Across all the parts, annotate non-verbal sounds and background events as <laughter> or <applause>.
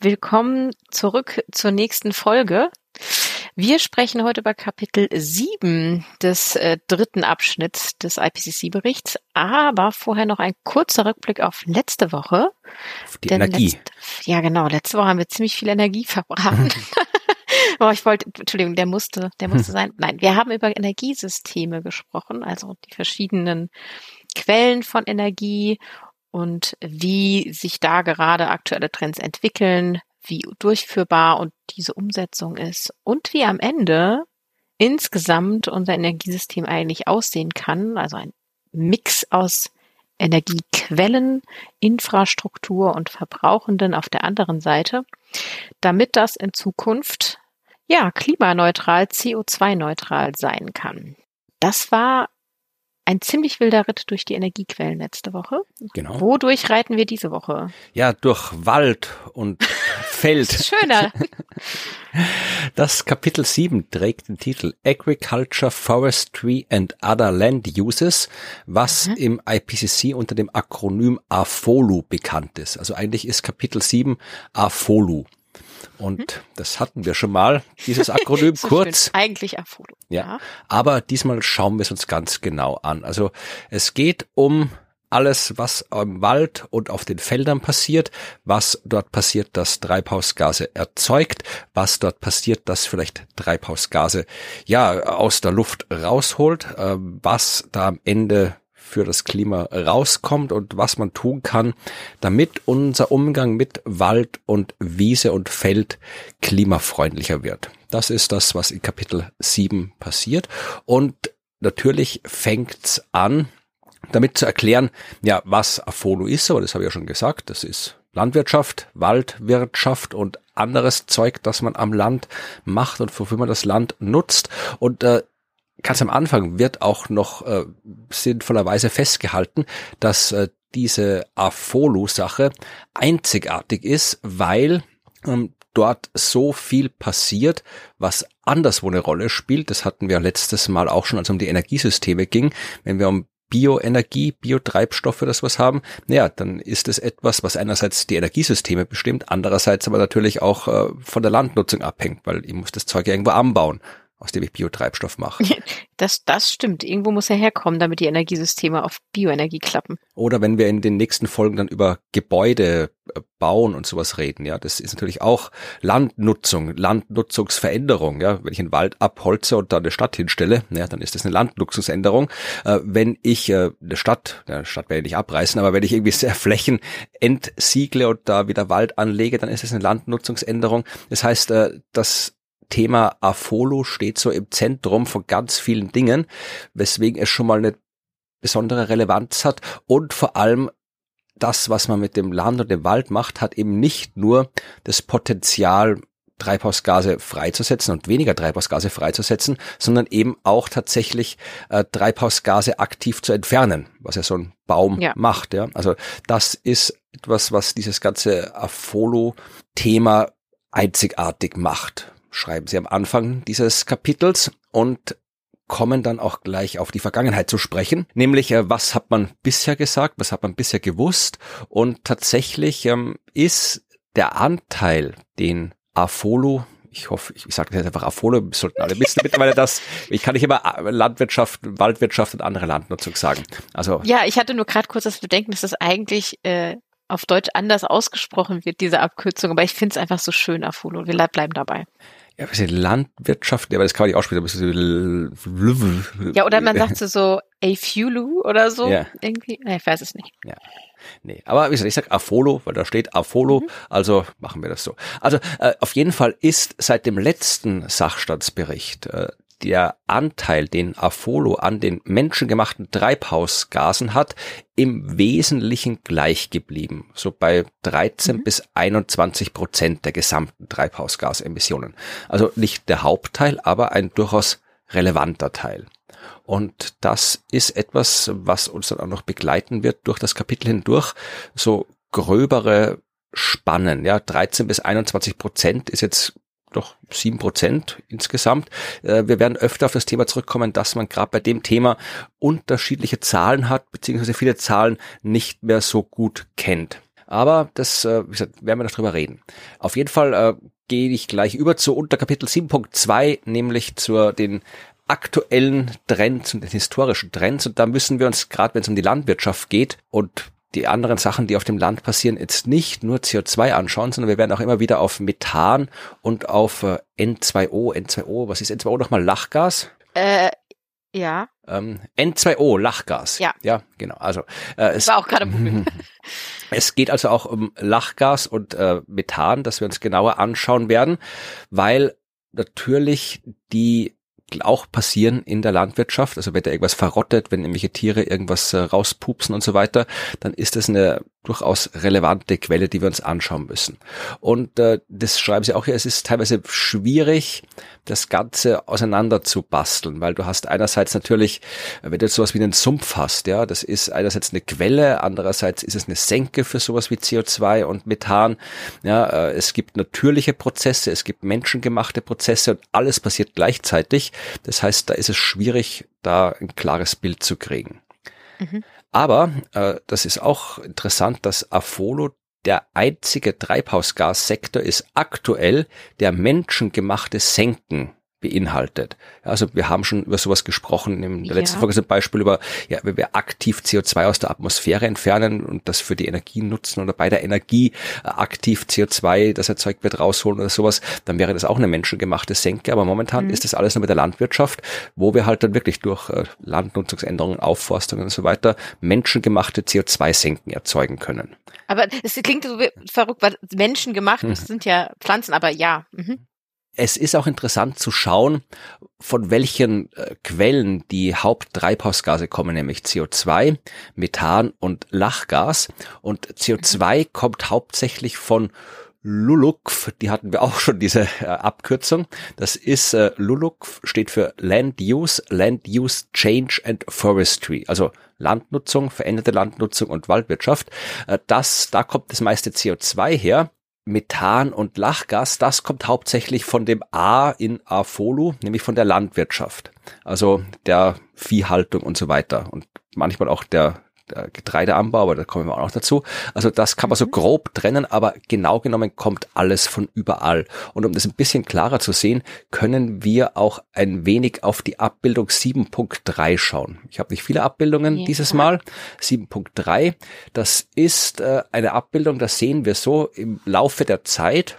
Willkommen zurück zur nächsten Folge. Wir sprechen heute über Kapitel 7 des äh, dritten Abschnitts des IPCC-Berichts, aber vorher noch ein kurzer Rückblick auf letzte Woche. Auf die Energie. Letzte, ja, genau. Letzte Woche haben wir ziemlich viel Energie verbraten. <laughs> oh, ich wollte, Entschuldigung, der musste, der musste <laughs> sein. Nein, wir haben über Energiesysteme gesprochen, also die verschiedenen Quellen von Energie und wie sich da gerade aktuelle Trends entwickeln, wie durchführbar und diese Umsetzung ist und wie am Ende insgesamt unser Energiesystem eigentlich aussehen kann, also ein Mix aus Energiequellen, Infrastruktur und Verbrauchenden auf der anderen Seite, damit das in Zukunft ja klimaneutral, CO2-neutral sein kann. Das war ein ziemlich wilder Ritt durch die Energiequellen letzte Woche. Genau. Wodurch reiten wir diese Woche? Ja, durch Wald und <laughs> Feld. Schöner. <laughs> Das Kapitel 7 trägt den Titel Agriculture, Forestry and Other Land Uses, was mhm. im IPCC unter dem Akronym AFOLU bekannt ist. Also eigentlich ist Kapitel 7 AFOLU. Und hm? das hatten wir schon mal, dieses Akronym <laughs> so kurz. Schön. Eigentlich Apollo. Ja. ja. Aber diesmal schauen wir es uns ganz genau an. Also es geht um alles, was im Wald und auf den Feldern passiert, was dort passiert, das Treibhausgase erzeugt, was dort passiert, das vielleicht Treibhausgase ja aus der Luft rausholt, äh, was da am Ende für das Klima rauskommt und was man tun kann, damit unser Umgang mit Wald und Wiese und Feld klimafreundlicher wird. Das ist das, was in Kapitel 7 passiert. Und natürlich fängt's an, damit zu erklären, ja, was Afolo ist, aber das habe ich ja schon gesagt, das ist Landwirtschaft, Waldwirtschaft und anderes Zeug, das man am Land macht und wofür man das Land nutzt. Und äh, ganz am Anfang wird auch noch äh, sinnvollerweise festgehalten, dass äh, diese Afolu-Sache einzigartig ist, weil ähm, dort so viel passiert, was anderswo eine Rolle spielt. Das hatten wir letztes Mal auch schon, als es um die Energiesysteme ging. Wenn wir um Bioenergie, Biotreibstoffe, das was haben, naja, dann ist es etwas, was einerseits die Energiesysteme bestimmt, andererseits aber natürlich auch äh, von der Landnutzung abhängt, weil ich muss das Zeug irgendwo anbauen aus dem ich Biotreibstoff mache. <laughs> Das, das stimmt. Irgendwo muss er herkommen, damit die Energiesysteme auf Bioenergie klappen. Oder wenn wir in den nächsten Folgen dann über Gebäude äh, bauen und sowas reden, ja, das ist natürlich auch Landnutzung, Landnutzungsveränderung, ja. Wenn ich einen Wald abholze und da eine Stadt hinstelle, ja, dann ist das eine Landnutzungsänderung. Äh, wenn ich äh, eine Stadt, eine Stadt werde ich nicht abreißen, aber wenn ich irgendwie sehr <laughs> Flächen entsiegle und da wieder Wald anlege, dann ist es eine Landnutzungsänderung. Das heißt, äh, das Thema Afolo steht so im Zentrum von ganz vielen Dingen, weswegen es schon mal eine besondere Relevanz hat und vor allem das, was man mit dem Land und dem Wald macht, hat eben nicht nur das Potenzial, Treibhausgase freizusetzen und weniger Treibhausgase freizusetzen, sondern eben auch tatsächlich äh, Treibhausgase aktiv zu entfernen, was ja so ein Baum ja. macht. Ja? Also das ist etwas, was dieses ganze Afolo-Thema einzigartig macht schreiben sie am Anfang dieses Kapitels und kommen dann auch gleich auf die Vergangenheit zu sprechen, nämlich äh, was hat man bisher gesagt, was hat man bisher gewusst und tatsächlich ähm, ist der Anteil, den Afolo ich hoffe, ich, ich sage jetzt einfach Afolo, sollten alle wissen mittlerweile das. Ich kann nicht immer äh, Landwirtschaft, Waldwirtschaft und andere Landnutzung sagen. Also ja, ich hatte nur gerade kurz das Bedenken, dass das eigentlich äh, auf Deutsch anders ausgesprochen wird, diese Abkürzung, aber ich finde es einfach so schön, Afolo. Wir bleiben dabei ja, was ist Landwirtschaft, ja, aber das kann man nicht aussprechen. Ja, oder man sagt so, so Afulu oder so. Ja. Irgendwie. Ich weiß es nicht. Ja. Nee, aber wie gesagt, ich sag Afolo, weil da steht Afolo, mhm. also machen wir das so. Also äh, auf jeden Fall ist seit dem letzten Sachstandsbericht äh, der Anteil, den Afolo an den menschengemachten Treibhausgasen hat, im Wesentlichen gleich geblieben. So bei 13 mhm. bis 21 Prozent der gesamten Treibhausgasemissionen. Also nicht der Hauptteil, aber ein durchaus relevanter Teil. Und das ist etwas, was uns dann auch noch begleiten wird durch das Kapitel hindurch. So gröbere Spannen, ja, 13 bis 21 Prozent ist jetzt doch sieben Prozent insgesamt. Äh, wir werden öfter auf das Thema zurückkommen, dass man gerade bei dem Thema unterschiedliche Zahlen hat, beziehungsweise viele Zahlen nicht mehr so gut kennt. Aber das äh, wie gesagt, werden wir noch drüber reden. Auf jeden Fall äh, gehe ich gleich über zu Unterkapitel 7.2, nämlich zu den aktuellen Trends und den historischen Trends. Und da müssen wir uns, gerade wenn es um die Landwirtschaft geht und die anderen Sachen, die auf dem Land passieren, jetzt nicht nur CO2 anschauen, sondern wir werden auch immer wieder auf Methan und auf äh, N2O, N2O, was ist N2O nochmal? Lachgas? Äh, ja. Ähm, N2O, Lachgas. Ja. Ja, genau. Also äh, es war auch gerade <laughs> <laughs> Es geht also auch um Lachgas und äh, Methan, das wir uns genauer anschauen werden, weil natürlich die auch passieren in der Landwirtschaft. Also wenn da irgendwas verrottet, wenn irgendwelche Tiere irgendwas äh, rauspupsen und so weiter, dann ist das eine durchaus relevante Quelle, die wir uns anschauen müssen. Und äh, das schreiben sie auch hier, es ist teilweise schwierig, das Ganze auseinander zu basteln, weil du hast einerseits natürlich, wenn du jetzt sowas wie einen Sumpf hast, ja, das ist einerseits eine Quelle, andererseits ist es eine Senke für sowas wie CO2 und Methan. Ja, äh, es gibt natürliche Prozesse, es gibt menschengemachte Prozesse und alles passiert gleichzeitig. Das heißt, da ist es schwierig, da ein klares Bild zu kriegen. Mhm. Aber äh, das ist auch interessant, dass Afolo der einzige Treibhausgassektor ist. Aktuell, der menschengemachte Senken beinhaltet. Also wir haben schon über sowas gesprochen in der ja. letzten Folge zum Beispiel über, ja, wenn wir aktiv CO2 aus der Atmosphäre entfernen und das für die Energie nutzen oder bei der Energie äh, aktiv CO2, das erzeugt wird, rausholen oder sowas, dann wäre das auch eine menschengemachte Senke. Aber momentan mhm. ist das alles nur mit der Landwirtschaft, wo wir halt dann wirklich durch äh, Landnutzungsänderungen, Aufforstungen und so weiter menschengemachte CO2-Senken erzeugen können. Aber es klingt so verrückt, weil menschengemacht, mhm. das sind ja Pflanzen, aber ja. Mhm es ist auch interessant zu schauen, von welchen äh, Quellen die Haupttreibhausgase kommen, nämlich CO2, Methan und Lachgas. Und CO2 kommt hauptsächlich von LULUCF, die hatten wir <laughs> auch schon diese äh, Abkürzung. Das ist äh, LULUCF steht für Land Use, Land Use Change and Forestry, also Landnutzung, veränderte Landnutzung und Waldwirtschaft. Äh, das, da kommt das meiste CO2 her. Methan und Lachgas, das kommt hauptsächlich von dem A in Afolu, nämlich von der Landwirtschaft, also der Viehhaltung und so weiter und manchmal auch der Getreideanbau, aber da kommen wir auch noch dazu. Also das kann man so mhm. grob trennen, aber genau genommen kommt alles von überall. Und um das ein bisschen klarer zu sehen, können wir auch ein wenig auf die Abbildung 7.3 schauen. Ich habe nicht viele Abbildungen ja. dieses Mal. 7.3, das ist äh, eine Abbildung, das sehen wir so im Laufe der Zeit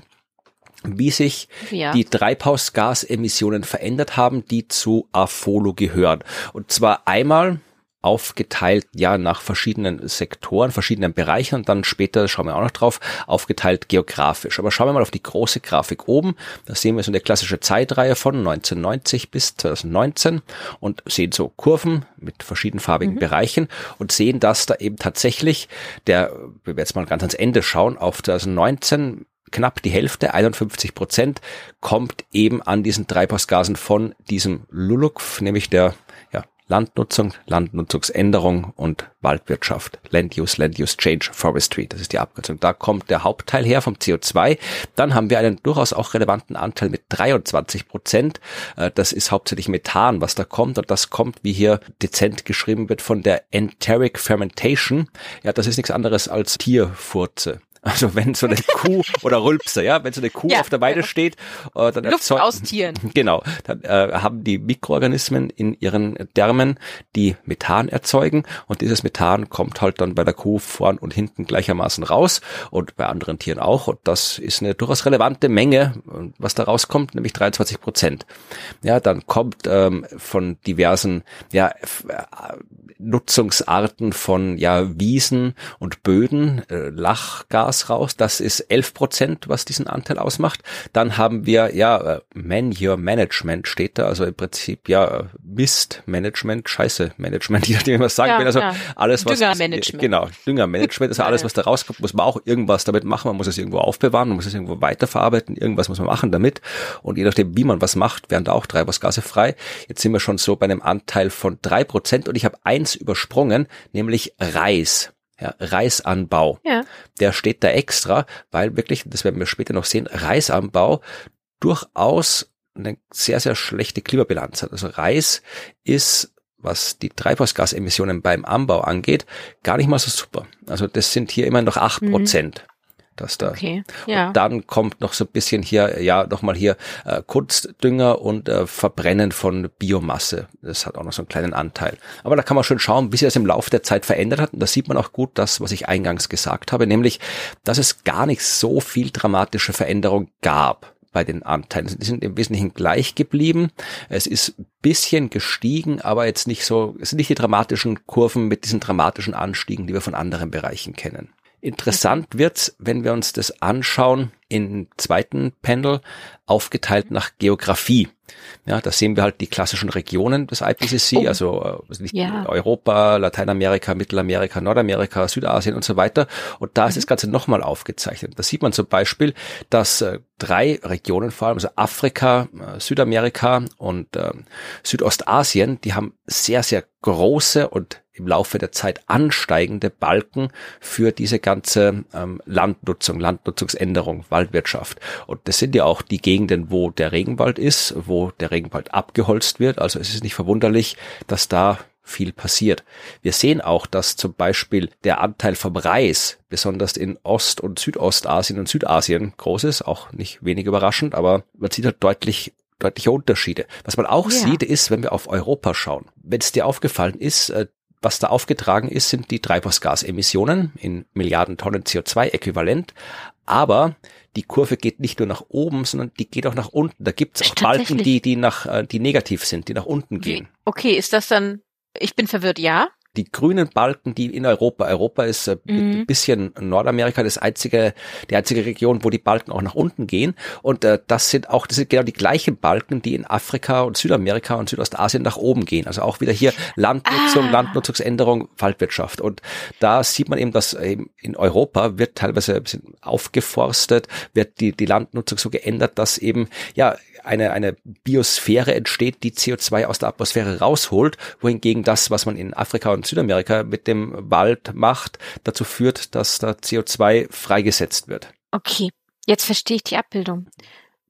wie sich ja. die Treibhausgasemissionen verändert haben, die zu Afolo gehören. Und zwar einmal aufgeteilt, ja, nach verschiedenen Sektoren, verschiedenen Bereichen und dann später, schauen wir auch noch drauf, aufgeteilt geografisch. Aber schauen wir mal auf die große Grafik oben. Da sehen wir so eine klassische Zeitreihe von 1990 bis 2019 und sehen so Kurven mit verschiedenfarbigen mhm. Bereichen und sehen, dass da eben tatsächlich der, wenn wir jetzt mal ganz ans Ende schauen, auf 2019 knapp die Hälfte, 51 Prozent, kommt eben an diesen Treibhausgasen von diesem LULUCF, nämlich der Landnutzung, Landnutzungsänderung und Waldwirtschaft. Land Use, Land Use Change, Forestry. Das ist die Abkürzung. Da kommt der Hauptteil her vom CO2. Dann haben wir einen durchaus auch relevanten Anteil mit 23 Prozent. Äh, das ist hauptsächlich Methan, was da kommt. Und das kommt, wie hier dezent geschrieben wird, von der Enteric Fermentation. Ja, das ist nichts anderes als Tierfurze. Also wenn so eine <laughs> Kuh oder Rülpse, ja, wenn so eine Kuh ja, auf der Weide steht, äh, dann Luft aus Tieren. <laughs> Genau, dann äh, haben die Mikroorganismen in ihren Därmen, die Methan erzeugen und dieses Methan kommt halt dann bei der Kuh vorn und hinten gleichermaßen raus und bei anderen Tieren auch und das ist eine durchaus relevante Menge, was da rauskommt, nämlich 23 Prozent. Ja, dann kommt ähm, von diversen ja, Nutzungsarten von ja Wiesen und Böden, äh, Lachgas Gas raus. Das ist 11 Prozent, was diesen Anteil ausmacht. Dann haben wir, ja, äh, Manure Management steht da, also im Prinzip, ja, Mistmanagement, Scheiße Management, <laughs> je nachdem, was sagen Ja, will. Also ja. alles, was. Düngermanagement. Genau, Düngermanagement, also Ja, alles, was da rauskommt, muss man auch irgendwas damit machen. Man muss es irgendwo aufbewahren, man muss es irgendwo weiterverarbeiten, irgendwas muss man machen damit. Und je nachdem, wie man was macht, werden da auch Treibhausgase frei. Jetzt sind wir schon so bei einem Anteil von drei Prozent und ich habe eins übersprungen, nämlich Reis. Ja, Reisanbau. Ja. Der steht da extra, weil wirklich, das werden wir später noch sehen, Reisanbau durchaus eine sehr, sehr schlechte Klimabilanz hat. Also Reis ist was die Treibhausgasemissionen beim Anbau angeht, gar nicht mal so super. Also das sind hier immer noch acht Prozent. Das da. Okay. Ja. Und dann kommt noch so ein bisschen hier, ja, nochmal hier äh, Kunstdünger und äh, Verbrennen von Biomasse. Das hat auch noch so einen kleinen Anteil. Aber da kann man schon schauen, wie sich das im Laufe der Zeit verändert hat. Und da sieht man auch gut das, was ich eingangs gesagt habe, nämlich, dass es gar nicht so viel dramatische Veränderung gab bei den Anteilen. Die sind im Wesentlichen gleich geblieben. Es ist ein bisschen gestiegen, aber jetzt nicht so, es sind nicht die dramatischen Kurven mit diesen dramatischen Anstiegen, die wir von anderen Bereichen kennen. Interessant wird's, wenn wir uns das anschauen im zweiten Panel, aufgeteilt nach Geografie. Ja, da sehen wir halt die klassischen Regionen des IPCC, Oh. also äh, Ja. Europa, Lateinamerika, Mittelamerika, Nordamerika, Südasien und so weiter. Und da ist das Ganze nochmal aufgezeichnet. Da sieht man zum Beispiel, dass äh, drei Regionen, vor allem also Afrika, äh, Südamerika und ähm, Südostasien, die haben sehr, sehr große und im Laufe der Zeit ansteigende Balken für diese ganze ähm, Landnutzung, Landnutzungsänderung, Waldwirtschaft. Und das sind ja auch die Gegenden, wo der Regenwald ist, wo der Regenwald abgeholzt wird. Also es ist nicht verwunderlich, dass da viel passiert. Wir sehen auch, dass zum Beispiel der Anteil vom Reis, besonders in Ost- und Südostasien und Südasien groß ist, auch nicht wenig überraschend, aber man sieht halt deutlich deutliche Unterschiede. Was man auch Ja. sieht, ist, wenn wir auf Europa schauen. Wenn es dir aufgefallen ist, äh, was da aufgetragen ist, sind die Treibhausgasemissionen in Milliarden Tonnen CO2-Äquivalent. Aber die Kurve geht nicht nur nach oben, sondern die geht auch nach unten. Da gibt es auch Balken, die, die nach, äh, die negativ sind, die nach unten Wie, gehen. okay, ist das dann, ich bin verwirrt, ja? Die grünen Balken, die in Europa, Europa ist äh, Mhm. ein bisschen Nordamerika, das einzige, die einzige Region, wo die Balken auch nach unten gehen. Und äh, das sind auch, das sind genau die gleichen Balken, die in Afrika und Südamerika und Südostasien nach oben gehen. Also auch wieder hier Landnutzung, Ah. Landnutzungsänderung, Waldwirtschaft. Und da sieht man eben, dass eben in Europa wird teilweise ein bisschen aufgeforstet, wird die, die Landnutzung so geändert, dass eben, ja, eine, eine Biosphäre entsteht, die CO2 aus der Atmosphäre rausholt, wohingegen das, was man in Afrika und Südamerika mit dem Wald macht, dazu führt, dass da CO2 freigesetzt wird. Okay, jetzt verstehe ich die Abbildung.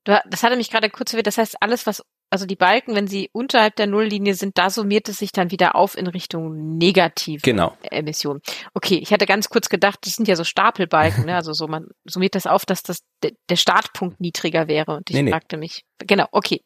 Du, das hatte mich gerade kurz verwirrt. Das heißt, alles, was, also die Balken, wenn sie unterhalb der Nulllinie sind, da summiert es sich dann wieder auf in Richtung negative Genau. Emissionen. Okay, ich hatte ganz kurz gedacht, das sind ja so Stapelbalken, ne? <laughs> Also so, man summiert das auf, dass das de, der Startpunkt niedriger wäre. Und ich Nee, nee. fragte mich, genau, okay.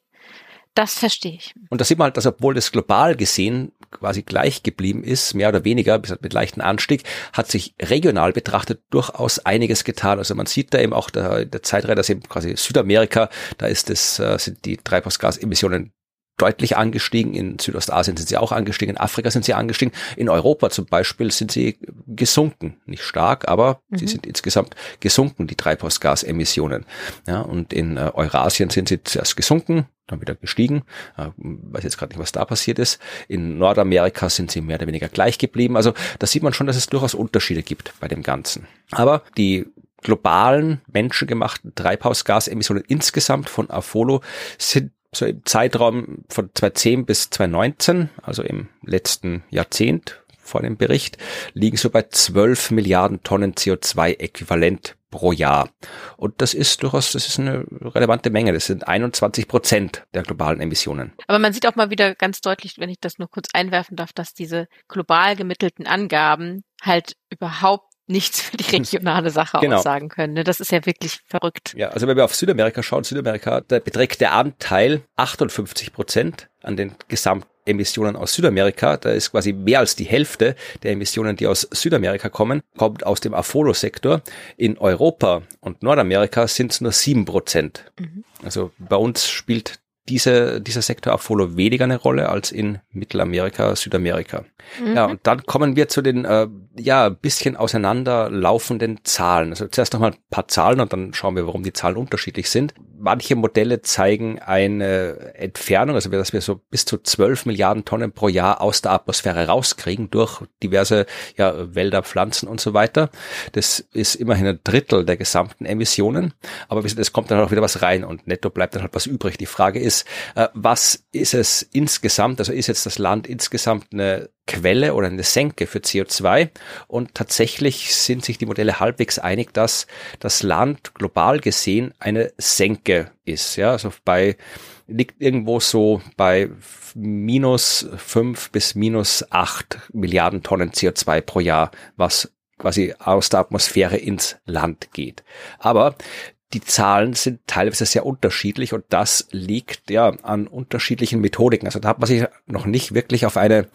Das verstehe ich. Und da sieht man halt, dass obwohl das global gesehen quasi gleich geblieben ist, mehr oder weniger, bis mit leichten Anstieg, hat sich regional betrachtet durchaus einiges getan. Also man sieht da eben auch der, der Zeitreihe, dass eben quasi Südamerika, da ist es, äh, sind die Treibhausgasemissionen deutlich angestiegen. In Südostasien sind sie auch angestiegen, in Afrika sind sie angestiegen. In Europa zum Beispiel sind sie gesunken. Nicht stark, aber sie Mhm. sind insgesamt gesunken, die Treibhausgasemissionen. Ja, und in äh, Eurasien sind sie zuerst gesunken, dann wieder gestiegen. Äh, weiß jetzt gerade nicht, was da passiert ist. In Nordamerika sind sie mehr oder weniger gleich geblieben. Also da sieht man schon, dass es durchaus Unterschiede gibt bei dem Ganzen. Aber die globalen menschengemachten Treibhausgasemissionen insgesamt von Afolo sind so im Zeitraum von 2010 bis 2019, also im letzten Jahrzehnt vor dem Bericht, liegen so bei 12 Milliarden Tonnen CO2-Äquivalent pro Jahr. Und das ist durchaus, das ist eine relevante Menge. Das sind 21 Prozent der globalen Emissionen. Aber man sieht auch mal wieder ganz deutlich, wenn ich das nur kurz einwerfen darf, dass diese global gemittelten Angaben halt überhaupt nichts für die regionale Sache Genau. aussagen können. ne? Das ist ja wirklich verrückt. Ja, also wenn wir auf Südamerika schauen, Südamerika, da beträgt der Anteil 58 Prozent an den Gesamtemissionen aus Südamerika. Da ist quasi mehr als die Hälfte der Emissionen, die aus Südamerika kommen, kommt aus dem Afolo-Sektor. In Europa und Nordamerika sind es nur sieben Prozent. Mhm. Also bei uns spielt diese, dieser Sektor Apollo weniger eine Rolle als in Mittelamerika, Südamerika. Mhm. Ja, und dann kommen wir zu den äh, ja bisschen auseinanderlaufenden Zahlen. Also zuerst nochmal ein paar Zahlen und dann schauen wir, warum die Zahlen unterschiedlich sind. Manche Modelle zeigen eine Entfernung, also dass wir so bis zu 12 Milliarden Tonnen pro Jahr aus der Atmosphäre rauskriegen durch diverse ja, Wälder, Pflanzen und so weiter. Das ist immerhin ein Drittel der gesamten Emissionen, aber es kommt dann auch wieder was rein und netto bleibt dann halt was übrig. Die Frage ist, äh, was ist es insgesamt, also ist jetzt das Land insgesamt eine Quelle oder eine Senke für CO2. Und tatsächlich sind sich die Modelle halbwegs einig, dass das Land global gesehen eine Senke ist. Ja, also bei liegt irgendwo so bei minus fünf bis minus acht Milliarden Tonnen CO2 pro Jahr, was quasi aus der Atmosphäre ins Land geht. Aber die Zahlen sind teilweise sehr unterschiedlich und das liegt ja an unterschiedlichen Methodiken. Also da hat man sich noch nicht wirklich auf eine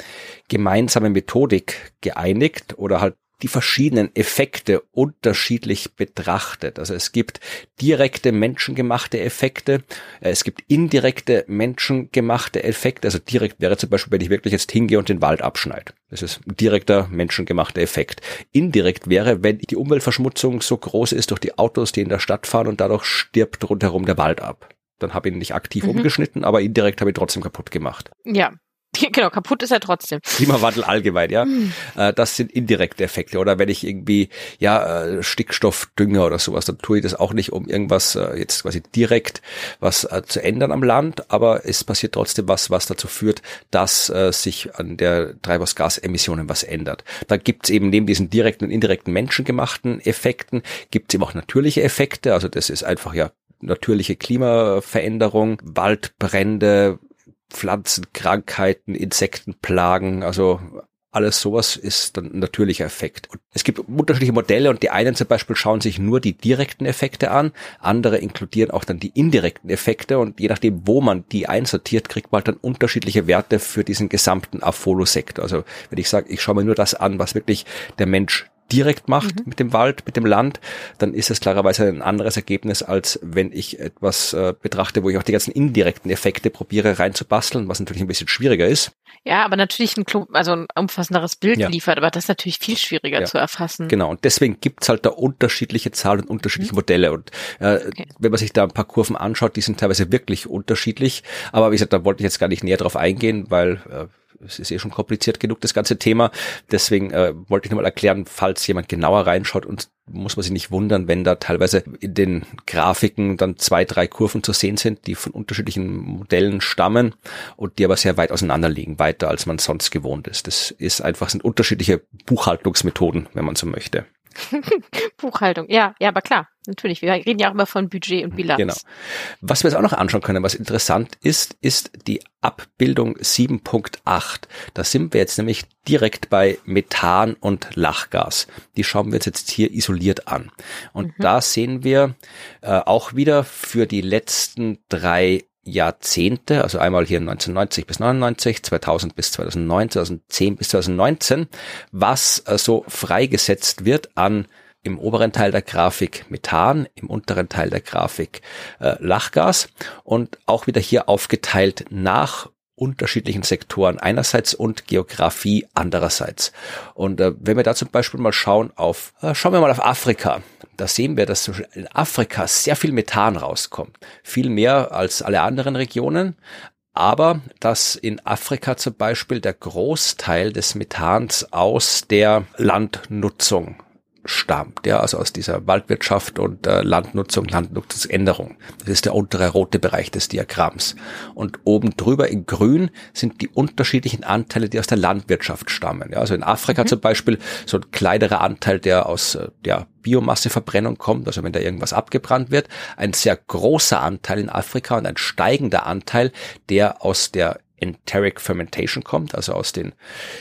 gemeinsame Methodik geeinigt oder halt die verschiedenen Effekte unterschiedlich betrachtet. Also es gibt direkte menschengemachte Effekte, äh, es gibt indirekte menschengemachte Effekte. Also direkt wäre zum Beispiel, wenn ich wirklich jetzt hingehe und den Wald abschneide. Das ist ein direkter menschengemachter Effekt. Indirekt wäre, wenn die Umweltverschmutzung so groß ist durch die Autos, die in der Stadt fahren und dadurch stirbt rundherum der Wald ab. Dann habe ich ihn nicht aktiv mhm. umgeschnitten, aber indirekt habe ich trotzdem kaputt gemacht. Ja, <laughs> Genau, kaputt ist er trotzdem. Klimawandel allgemein, ja. Hm. Äh, das sind indirekte Effekte. Oder wenn ich irgendwie, ja, äh, Stickstoffdünger oder sowas, dann tue ich das auch nicht, um irgendwas äh, jetzt quasi direkt was zu ändern am Land, aber es passiert trotzdem was, was dazu führt, dass sich an der Treibhausgasemissionen was ändert. Da gibt's eben neben diesen direkten und indirekten menschengemachten Effekten, gibt's eben auch natürliche Effekte. Also das ist einfach ja natürliche Klimaveränderung, Waldbrände, Pflanzenkrankheiten, Insektenplagen, also alles sowas ist dann ein natürlicher Effekt. Und es gibt unterschiedliche Modelle und die einen zum Beispiel schauen sich nur die direkten Effekte an, andere inkludieren auch dann die indirekten Effekte und je nachdem, wo man die einsortiert, kriegt man halt dann unterschiedliche Werte für diesen gesamten Afolo-Sektor. Also wenn ich sage, ich schaue mir nur das an, was wirklich der Mensch direkt macht mhm. mit dem Wald, mit dem Land, dann ist es klarerweise ein anderes Ergebnis, als wenn ich etwas äh, betrachte, wo ich auch die ganzen indirekten Effekte probiere reinzubasteln, was natürlich ein bisschen schwieriger ist. Ja, aber natürlich ein, also ein umfassenderes Bild ja. liefert, aber das ist natürlich viel schwieriger ja. zu erfassen. Genau, und deswegen gibt's halt da unterschiedliche Zahlen und unterschiedliche mhm. Modelle. Und äh, okay. wenn man sich da ein paar Kurven anschaut, die sind teilweise wirklich unterschiedlich. Aber wie gesagt, da wollte ich jetzt gar nicht näher drauf eingehen, weil äh, es ist eh schon kompliziert genug, das ganze Thema. Deswegen äh, wollte ich nochmal erklären, falls jemand genauer reinschaut und muss man sich nicht wundern, wenn da teilweise in den Grafiken dann zwei, drei Kurven zu sehen sind, die von unterschiedlichen Modellen stammen und die aber sehr weit auseinander liegen, weiter als man sonst gewohnt ist. Das ist einfach, sind unterschiedliche Buchhaltungsmethoden, wenn man so möchte. <laughs> Buchhaltung, ja, ja, aber klar, natürlich. Wir reden ja auch immer von Budget und Bilanz. Genau. Was wir jetzt auch noch anschauen können, was interessant ist, ist die Abbildung 7.8. Da sind wir jetzt nämlich direkt bei Methan und Lachgas. Die schauen wir uns jetzt hier isoliert an. Und mhm. da sehen wir äh, auch wieder für die letzten drei Jahrzehnte, also einmal hier 1990 bis 99, 2000 bis 2009, 2010 bis 2019, was äh, so freigesetzt wird an im oberen Teil der Grafik Methan, im unteren Teil der Grafik äh, Lachgas und auch wieder hier aufgeteilt nach unterschiedlichen Sektoren einerseits und Geografie andererseits. Und äh, wenn wir da zum Beispiel mal schauen auf, äh, schauen wir mal auf Afrika. Da sehen wir, dass in Afrika sehr viel Methan rauskommt. Viel mehr als alle anderen Regionen. Aber dass in Afrika zum Beispiel der Großteil des Methans aus der Landnutzung stammt, ja, also aus dieser Waldwirtschaft und äh, Landnutzung, Landnutzungsänderung. Das ist der untere rote Bereich des Diagramms. Und oben drüber in grün sind die unterschiedlichen Anteile, die aus der Landwirtschaft stammen. Ja, also in Afrika mhm. zum Beispiel so ein kleinerer Anteil, der aus äh, der Biomasseverbrennung kommt, also wenn da irgendwas abgebrannt wird, ein sehr großer Anteil in Afrika und ein steigender Anteil, der aus der Enteric Fermentation kommt, also aus den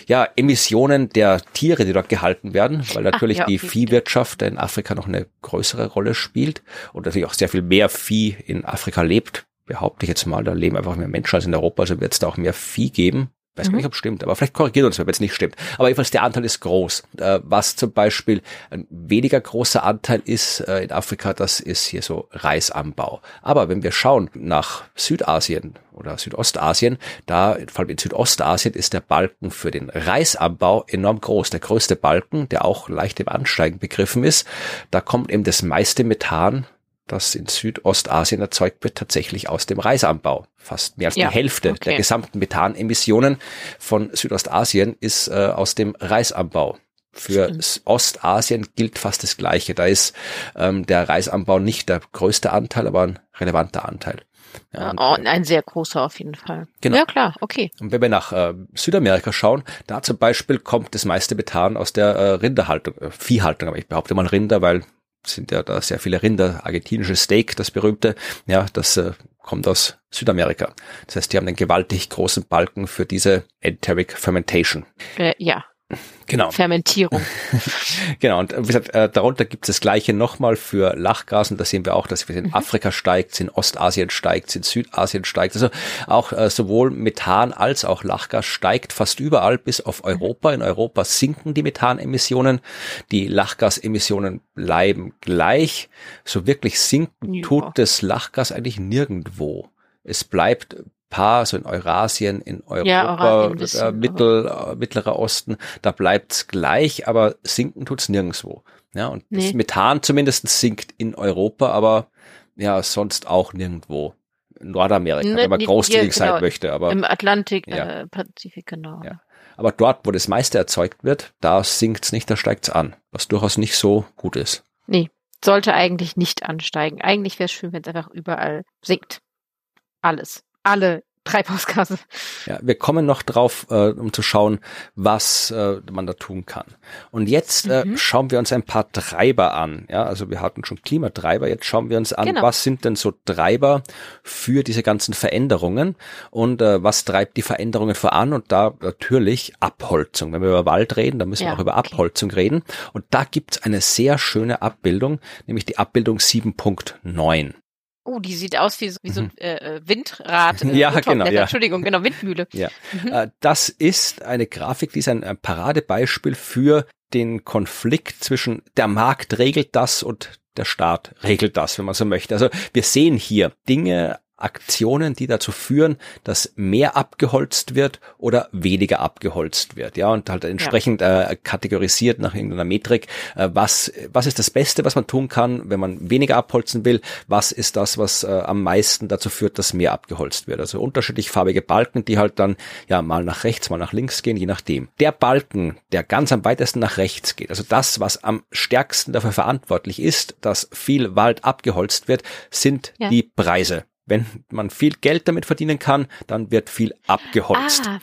ja, Emissionen der Tiere, die dort gehalten werden, weil natürlich Ach, ja, die okay. Viehwirtschaft in Afrika noch eine größere Rolle spielt und natürlich auch sehr viel mehr Vieh in Afrika lebt, behaupte ich jetzt mal. Da leben einfach mehr Menschen als in Europa, also wird es da auch mehr Vieh geben. Weiß mhm. nicht, ob es stimmt, aber vielleicht korrigiert uns, wenn es nicht stimmt. Aber jedenfalls der Anteil ist groß. Äh, was zum Beispiel ein weniger großer Anteil ist äh, in Afrika, das ist hier so Reisanbau. Aber wenn wir schauen nach Südasien oder Südostasien, da, vor allem in Südostasien, ist der Balken für den Reisanbau enorm groß. Der größte Balken, der auch leicht im Ansteigen begriffen ist, da kommt eben das meiste Methan das in Südostasien erzeugt wird, tatsächlich aus dem Reisanbau. Fast mehr als ja, die Hälfte okay. der gesamten Methanemissionen von Südostasien ist äh, aus dem Reisanbau. Für Stimmt. Ostasien gilt fast das Gleiche. Da ist ähm, der Reisanbau nicht der größte Anteil, aber ein relevanter Anteil. Ja, und, oh, ein sehr großer auf jeden Fall. Genau. Ja klar, okay. Und wenn wir nach äh, Südamerika schauen, da zum Beispiel kommt das meiste Methan aus der äh, Rinderhaltung, äh, Viehhaltung, aber ich behaupte mal Rinder, weil sind ja da sehr viele Rinder, argentinische Steak, das berühmte, ja, das äh, kommt aus Südamerika. Das heißt, die haben einen gewaltig großen Balken für diese Enteric Fermentation. Äh, ja, Genau. Fermentierung. <laughs> genau, und wie gesagt, äh, darunter gibt es das gleiche nochmal für Lachgas und da sehen wir auch, dass es in mhm. Afrika steigt, in Ostasien steigt, in Südasien steigt. Also auch äh, sowohl Methan als auch Lachgas steigt fast überall bis auf mhm. Europa. In Europa sinken die Methanemissionen, die Lachgasemissionen bleiben gleich. So wirklich sinken ja. tut das Lachgas eigentlich nirgendwo. Es bleibt paar, so in Eurasien, in Europa, ja, Eurasien bisschen, äh, Mittel, äh, Mittlerer Osten, da bleibt's gleich, aber sinken tut's nirgendwo. Ja, und nee. das Methan zumindest sinkt in Europa, aber ja, sonst auch nirgendwo. Nordamerika, ne, wenn man großzügig genau, sein möchte, aber. Im Atlantik, ja. äh, Pazifik, genau. Ja. Aber dort, wo das meiste erzeugt wird, da sinkt's nicht, da steigt's an, was durchaus nicht so gut ist. Nee, sollte eigentlich nicht ansteigen. Eigentlich wäre es schön, wenn es einfach überall sinkt. Alles alle Treibhausgase. Ja, wir kommen noch drauf, äh, um zu schauen, was äh, man da tun kann. Und jetzt äh, mhm. schauen wir uns ein paar Treiber an. Ja, also wir hatten schon Klimatreiber. Jetzt schauen wir uns an, genau. was sind denn so Treiber für diese ganzen Veränderungen und äh, was treibt die Veränderungen voran? Und da natürlich Abholzung. Wenn wir über Wald reden, dann müssen ja, wir auch über okay. Abholzung reden. Und da gibt's eine sehr schöne Abbildung, nämlich die Abbildung 7.9. Oh, die sieht aus wie, wie so ein mhm. äh, äh Windrad. Äh, <laughs> ja, genau. Ja. Entschuldigung, genau, Windmühle. <laughs> Ja. Mhm. Äh, das ist eine Grafik, die ist ein, ein Paradebeispiel für den Konflikt zwischen der Markt regelt das und der Staat regelt das, wenn man so möchte. Also wir sehen hier Dinge Aktionen, die dazu führen, dass mehr abgeholzt wird oder weniger abgeholzt wird. Ja, und halt entsprechend ja. äh, kategorisiert nach irgendeiner Metrik, äh, was, was ist das Beste, was man tun kann, wenn man weniger abholzen will, was ist das, was äh, am meisten dazu führt, dass mehr abgeholzt wird. Also unterschiedlich farbige Balken, die halt dann ja mal nach rechts, mal nach links gehen, je nachdem. Der Balken, der ganz am weitesten nach rechts geht, also das, was am stärksten dafür verantwortlich ist, dass viel Wald abgeholzt wird, sind ja. die Preise. Wenn man viel Geld damit verdienen kann, dann wird viel abgeholzt. Ah.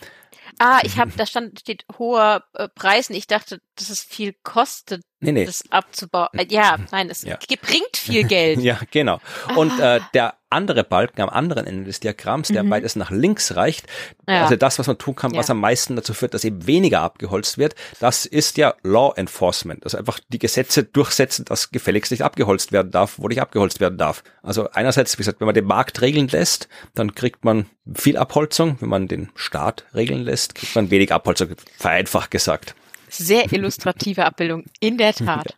Ah, ich habe, da stand, steht hoher äh, und ich dachte, dass es viel kostet, nee, nee. das abzubauen. Äh, ja, nein, es ja. bringt viel Geld. <laughs> ja, genau. Und ah. äh, der andere Balken am anderen Ende des Diagramms, der mhm. beides nach links reicht, ja. also das, was man tun kann, ja. was am meisten dazu führt, dass eben weniger abgeholzt wird, das ist ja Law Enforcement. Also einfach die Gesetze durchsetzen, dass gefälligst nicht abgeholzt werden darf, wo nicht abgeholzt werden darf. Also einerseits, wie gesagt, wenn man den Markt regeln lässt, dann kriegt man viel Abholzung. Wenn man den Staat regeln lässt, kriegt man wenig Abholzung, vereinfacht gesagt. Sehr illustrative Abbildung, in der Tat.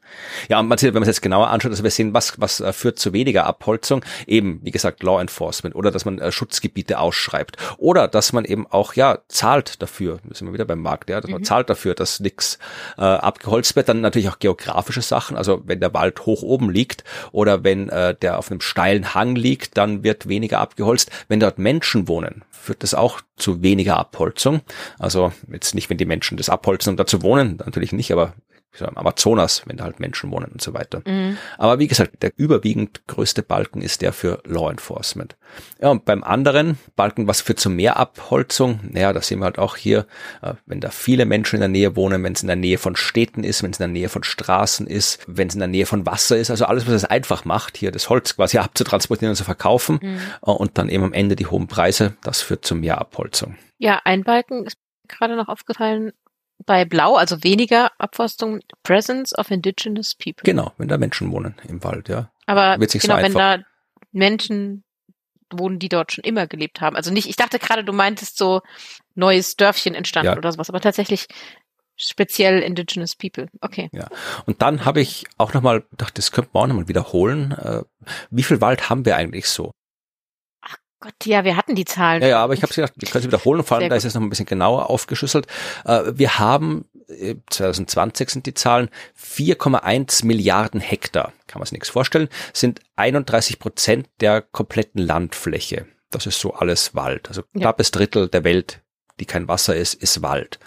Ja, und man sieht, wenn man es jetzt genauer anschaut, dass wir sehen, was, was äh, führt zu weniger Abholzung. Eben, wie gesagt, Law Enforcement oder dass man äh, Schutzgebiete ausschreibt oder dass man eben auch, ja, zahlt dafür, da sind wir wieder beim Markt, ja, dass man mhm. zahlt dafür, dass nichts äh, abgeholzt wird. Dann natürlich auch geografische Sachen, also wenn der Wald hoch oben liegt oder wenn äh, der auf einem steilen Hang liegt, dann wird weniger abgeholzt. Wenn dort Menschen wohnen, führt das auch zu weniger Abholzung. Also jetzt nicht, wenn die Menschen das abholzen, um da zu wohnen, natürlich nicht, aber im Amazonas, wenn da halt Menschen wohnen und so weiter. Mhm. Aber wie gesagt, der überwiegend größte Balken ist der für Law Enforcement. Ja, und beim anderen Balken, was führt zu mehr Abholzung? Naja, das sehen wir halt auch hier, äh, wenn da viele Menschen in der Nähe wohnen, wenn es in der Nähe von Städten ist, wenn es in der Nähe von Straßen ist, wenn es in der Nähe von Wasser ist, also alles, was es einfach macht, hier das Holz quasi <laughs> abzutransportieren und zu verkaufen mhm. Äh, und dann eben am Ende die hohen Preise, das führt zu mehr Abholzung. Ja, ein Balken ist gerade noch aufgefallen, bei Blau, also weniger Abforstung, Presence of Indigenous People. Genau, wenn da Menschen wohnen im Wald, ja. Aber genau, so wenn da Menschen wohnen, die dort schon immer gelebt haben. Also nicht, ich dachte gerade, du meintest so neues Dörfchen entstanden ja. oder sowas, aber tatsächlich speziell Indigenous People. Okay. Ja. Und dann habe ich auch nochmal gedacht, das könnte man auch nochmal wiederholen. Äh, wie viel Wald haben wir eigentlich so? Gott, ja, wir hatten die Zahlen. Ja, ja, aber ich habe gedacht, wir können sie wiederholen. Vor allem, da ist es noch ein bisschen genauer aufgeschlüsselt. Äh, wir haben, 2020 äh, sind die Zahlen, 4,1 Milliarden Hektar. Kann man sich nichts vorstellen. Sind 31 Prozent der kompletten Landfläche. Das ist so alles Wald. Also knappes ja. Drittel der Welt die kein Wasser ist, ist Wald.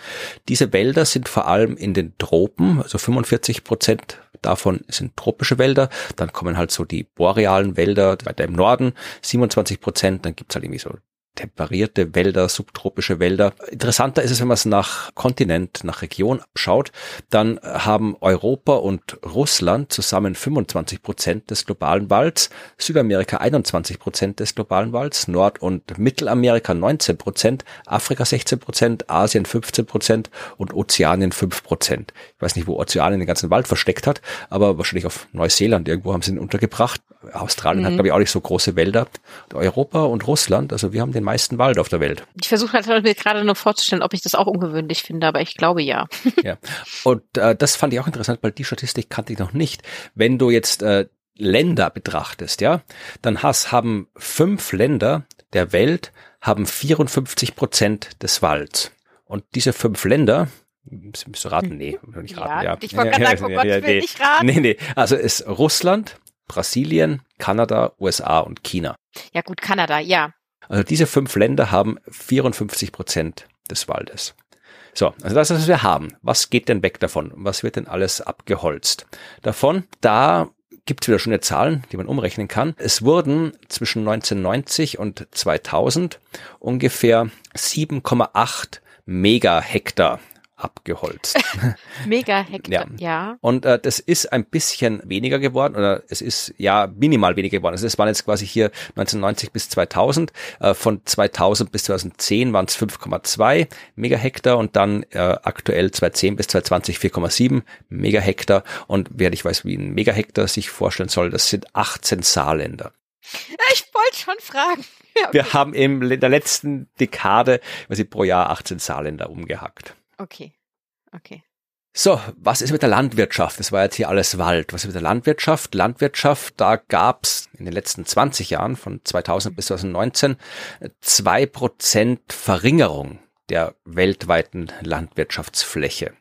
Diese Wälder sind vor allem in den Tropen, also 45 Prozent davon sind tropische Wälder. Dann kommen halt so die borealen Wälder weiter im Norden, 27 Prozent. Dann gibt's halt irgendwie so temperierte Wälder, subtropische Wälder. Interessanter ist es, wenn man es nach Kontinent, nach Region schaut, dann haben Europa und Russland zusammen 25 Prozent des globalen Walds, Südamerika 21 Prozent des globalen Walds, Nord- und Mittelamerika 19 Prozent, Afrika 16 Prozent, Asien 15 Prozent und Ozeanien 5 Prozent. Ich weiß nicht, wo Ozeanien den ganzen Wald versteckt hat, aber wahrscheinlich auf Neuseeland irgendwo haben sie ihn untergebracht. Australien mhm. hat, glaube ich, auch nicht so große Wälder. Europa und Russland, also wir haben den meisten Wald auf der Welt. Ich versuche halt mir gerade nur vorzustellen, ob ich das auch ungewöhnlich finde, aber ich glaube ja. <laughs> ja. Und äh, das fand ich auch interessant, weil die Statistik kannte ich noch nicht. Wenn du jetzt äh, Länder betrachtest, ja, dann hast, haben fünf Länder der Welt haben 54 Prozent des Walds. Und diese fünf Länder, Müsst du raten? Nee, nicht raten. Ja, ja. Ich wollte gerade sagen, oh <laughs> Gott, ich will nicht raten. Nee, nee. Also ist Russland, Brasilien, Kanada, USA und China. Ja gut, Kanada, ja. Also diese fünf Länder haben 54 Prozent des Waldes. So, also das ist, was wir haben. Was geht denn weg davon? Was wird denn alles abgeholzt? Davon, da gibt es wieder schöne Zahlen, die man umrechnen kann. Es wurden zwischen 1990 und 2000 ungefähr 7,8 Megahektar abgeholzt. <laughs> Mega <laughs> Hektar, ja. ja. Und äh, das ist ein bisschen weniger geworden oder es ist ja minimal weniger geworden. Also es waren jetzt quasi hier 1990 bis 2000. Äh, von 2000 bis 2010 waren es 5,2 Megahektar und dann äh, aktuell 2010 bis 2020 4,7 Megahektar. Und wer nicht weiß, wie ein Megahektar sich vorstellen soll, das sind 18 Saarländer. Ich wollte schon fragen. Ja, okay. Wir haben in der letzten Dekade quasi pro Jahr 18 Saarländer umgehackt. Okay. Okay. So, was ist mit der Landwirtschaft? Das war jetzt hier alles Wald. Was ist mit der Landwirtschaft? Landwirtschaft, da gab's in den letzten 20 Jahren, von 2000 bis 2019, zwei Prozent Verringerung der weltweiten Landwirtschaftsfläche.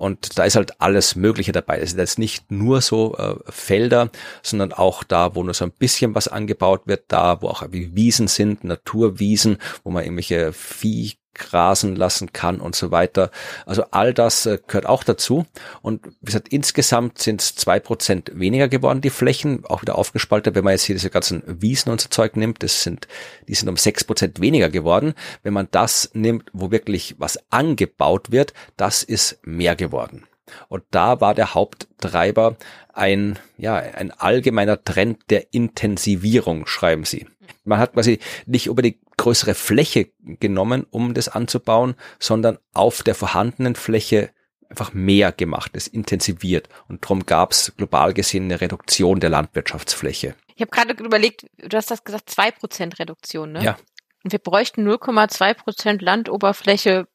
Und da ist halt alles Mögliche dabei. Es ist jetzt nicht nur so äh, Felder, sondern auch da, wo nur so ein bisschen was angebaut wird, da, wo auch wie Wiesen sind, Naturwiesen, wo man irgendwelche Vieh grasen lassen kann und so weiter. Also all das äh, gehört auch dazu. Und wie gesagt, insgesamt sind es zwei Prozent weniger geworden, die Flächen, auch wieder aufgespaltet. Wenn man jetzt hier diese ganzen Wiesen und so Zeug nimmt, das sind, die sind um sechs Prozent weniger geworden. Wenn man das nimmt, wo wirklich was angebaut wird, das ist mehr geworden. Und da war der Haupttreiber ein, ja, ein allgemeiner Trend der Intensivierung, schreiben sie. Man hat quasi nicht über die größere Fläche genommen, um das anzubauen, sondern auf der vorhandenen Fläche einfach mehr gemacht, es intensiviert. Und darum gab es global gesehen eine Reduktion der Landwirtschaftsfläche. Ich habe gerade überlegt, du hast das gesagt, zwei Prozent Reduktion, ne? Ja. Und wir bräuchten 0,2 Prozent Landoberfläche,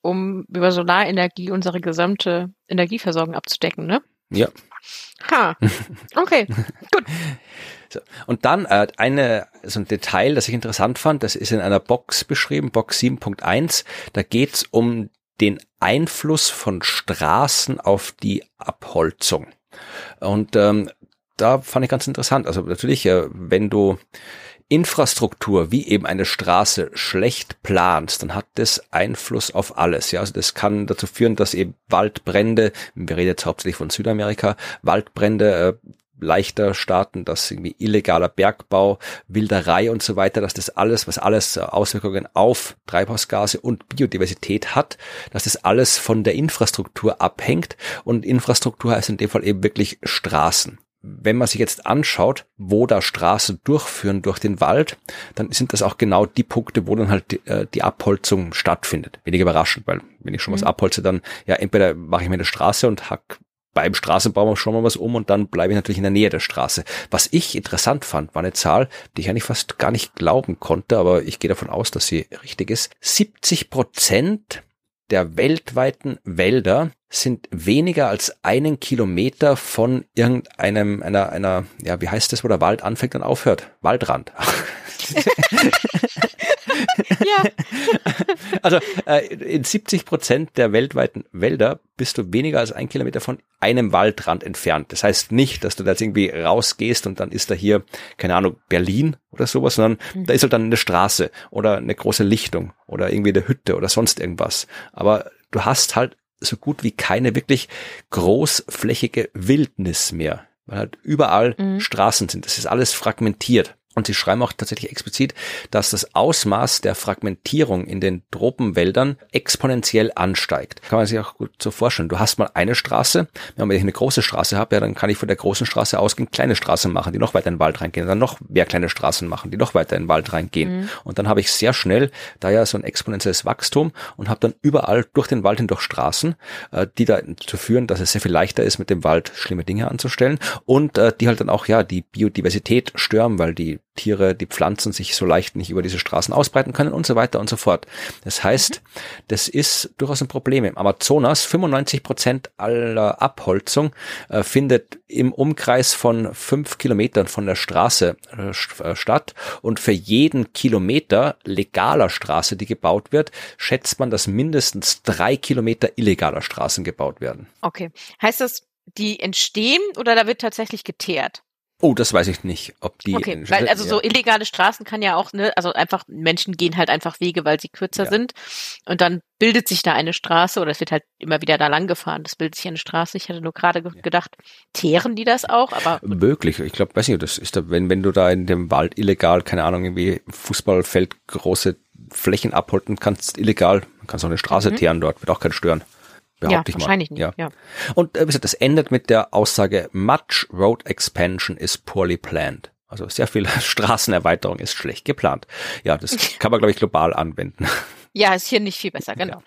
um über Solarenergie unsere gesamte Energieversorgung abzudecken, ne? Ja. Ha. <laughs> Okay, gut. So. Und dann äh, eine, so ein Detail, das ich interessant fand, das ist in einer Box beschrieben, Box 7.1. Da geht's um den Einfluss von Straßen auf die Abholzung. Und ähm, da fand ich ganz interessant. Also natürlich, äh, wenn du Infrastruktur wie eben eine Straße schlecht planst, dann hat das Einfluss auf alles. Ja, also das kann dazu führen, dass eben Waldbrände, wir reden jetzt hauptsächlich von Südamerika, Waldbrände äh, leichter starten, dass irgendwie illegaler Bergbau, Wilderei und so weiter, dass das alles, was alles Auswirkungen auf Treibhausgase und Biodiversität hat, dass das alles von der Infrastruktur abhängt und Infrastruktur heißt in dem Fall eben wirklich Straßen wenn man sich jetzt anschaut, wo da Straßen durchführen durch den Wald, dann sind das auch genau die Punkte, wo dann halt die, äh, die Abholzung stattfindet. Wenig überraschend, weil wenn ich schon mhm. was abholze, dann ja entweder mache ich mir eine Straße und hack beim Straßenbau schauen wir was um und dann bleibe ich natürlich in der Nähe der Straße. Was ich interessant fand, war eine Zahl, die ich eigentlich fast gar nicht glauben konnte, aber ich gehe davon aus, dass sie richtig ist. 70 Prozent der weltweiten Wälder sind weniger als einen Kilometer von irgendeinem, einer, einer, ja, wie heißt das, wo der Wald anfängt und aufhört? Waldrand. <laughs> ja. <laughs> Also äh, in 70 Prozent der weltweiten Wälder bist du weniger als ein Kilometer von einem Waldrand entfernt. Das heißt nicht, dass du da jetzt irgendwie rausgehst und dann ist da hier, keine Ahnung, Berlin oder sowas, sondern mhm. da ist halt dann eine Straße oder eine große Lichtung oder irgendwie eine Hütte oder sonst irgendwas. Aber du hast halt so gut wie keine wirklich großflächige Wildnis mehr, weil halt überall mhm. Straßen sind. Das ist alles fragmentiert. Und sie schreiben auch tatsächlich explizit, dass das Ausmaß der Fragmentierung in den Tropenwäldern exponentiell ansteigt. Kann man sich auch gut so vorstellen. Du hast mal eine Straße, wenn ich eine große Straße habe, ja, dann kann ich von der großen Straße ausgehend kleine Straßen machen, die noch weiter in den Wald reingehen, dann noch mehr kleine Straßen machen, die noch weiter in den Wald reingehen. Mhm. Und dann habe ich sehr schnell da ja so ein exponentielles Wachstum und habe dann überall durch den Wald hindurch Straßen, äh, die dazu führen, dass es sehr viel leichter ist, mit dem Wald schlimme Dinge anzustellen und äh, die halt dann auch ja die Biodiversität stören, weil die Tiere, die Pflanzen sich so leicht nicht über diese Straßen ausbreiten können und so weiter und so fort. Das heißt, mhm. das ist durchaus ein Problem. Im Amazonas 95 Prozent aller Abholzung äh, findet im Umkreis von fünf Kilometern von der Straße äh, äh, statt und für jeden Kilometer legaler Straße, die gebaut wird, schätzt man, dass mindestens drei Kilometer illegaler Straßen gebaut werden. Okay. Heißt das, die entstehen oder da wird tatsächlich geteert? Oh, das weiß ich nicht, ob die. Okay, weil also ja. so illegale Straßen kann ja auch, ne, also einfach Menschen gehen halt einfach Wege, weil sie kürzer ja. sind und dann bildet sich da eine Straße oder es wird halt immer wieder da lang gefahren. Das bildet sich eine Straße. Ich hatte nur gerade ja. gedacht, teeren die das auch, aber möglich. Ich glaube, weiß nicht, das ist da, wenn wenn du da in dem Wald illegal, keine Ahnung, irgendwie Fußballfeld große Flächen abholten kannst, illegal, kannst auch eine Straße mhm. teeren dort, wird auch keinen stören behaupte ja, ich mal. Wahrscheinlich nicht, ja. ja. Und äh, wie gesagt, das endet mit der Aussage, much road expansion is poorly planned. Also sehr viel <laughs> Straßenerweiterung ist schlecht geplant. Ja, das <laughs> kann man, glaube ich, global anwenden. Ja, ist hier nicht viel besser, genau.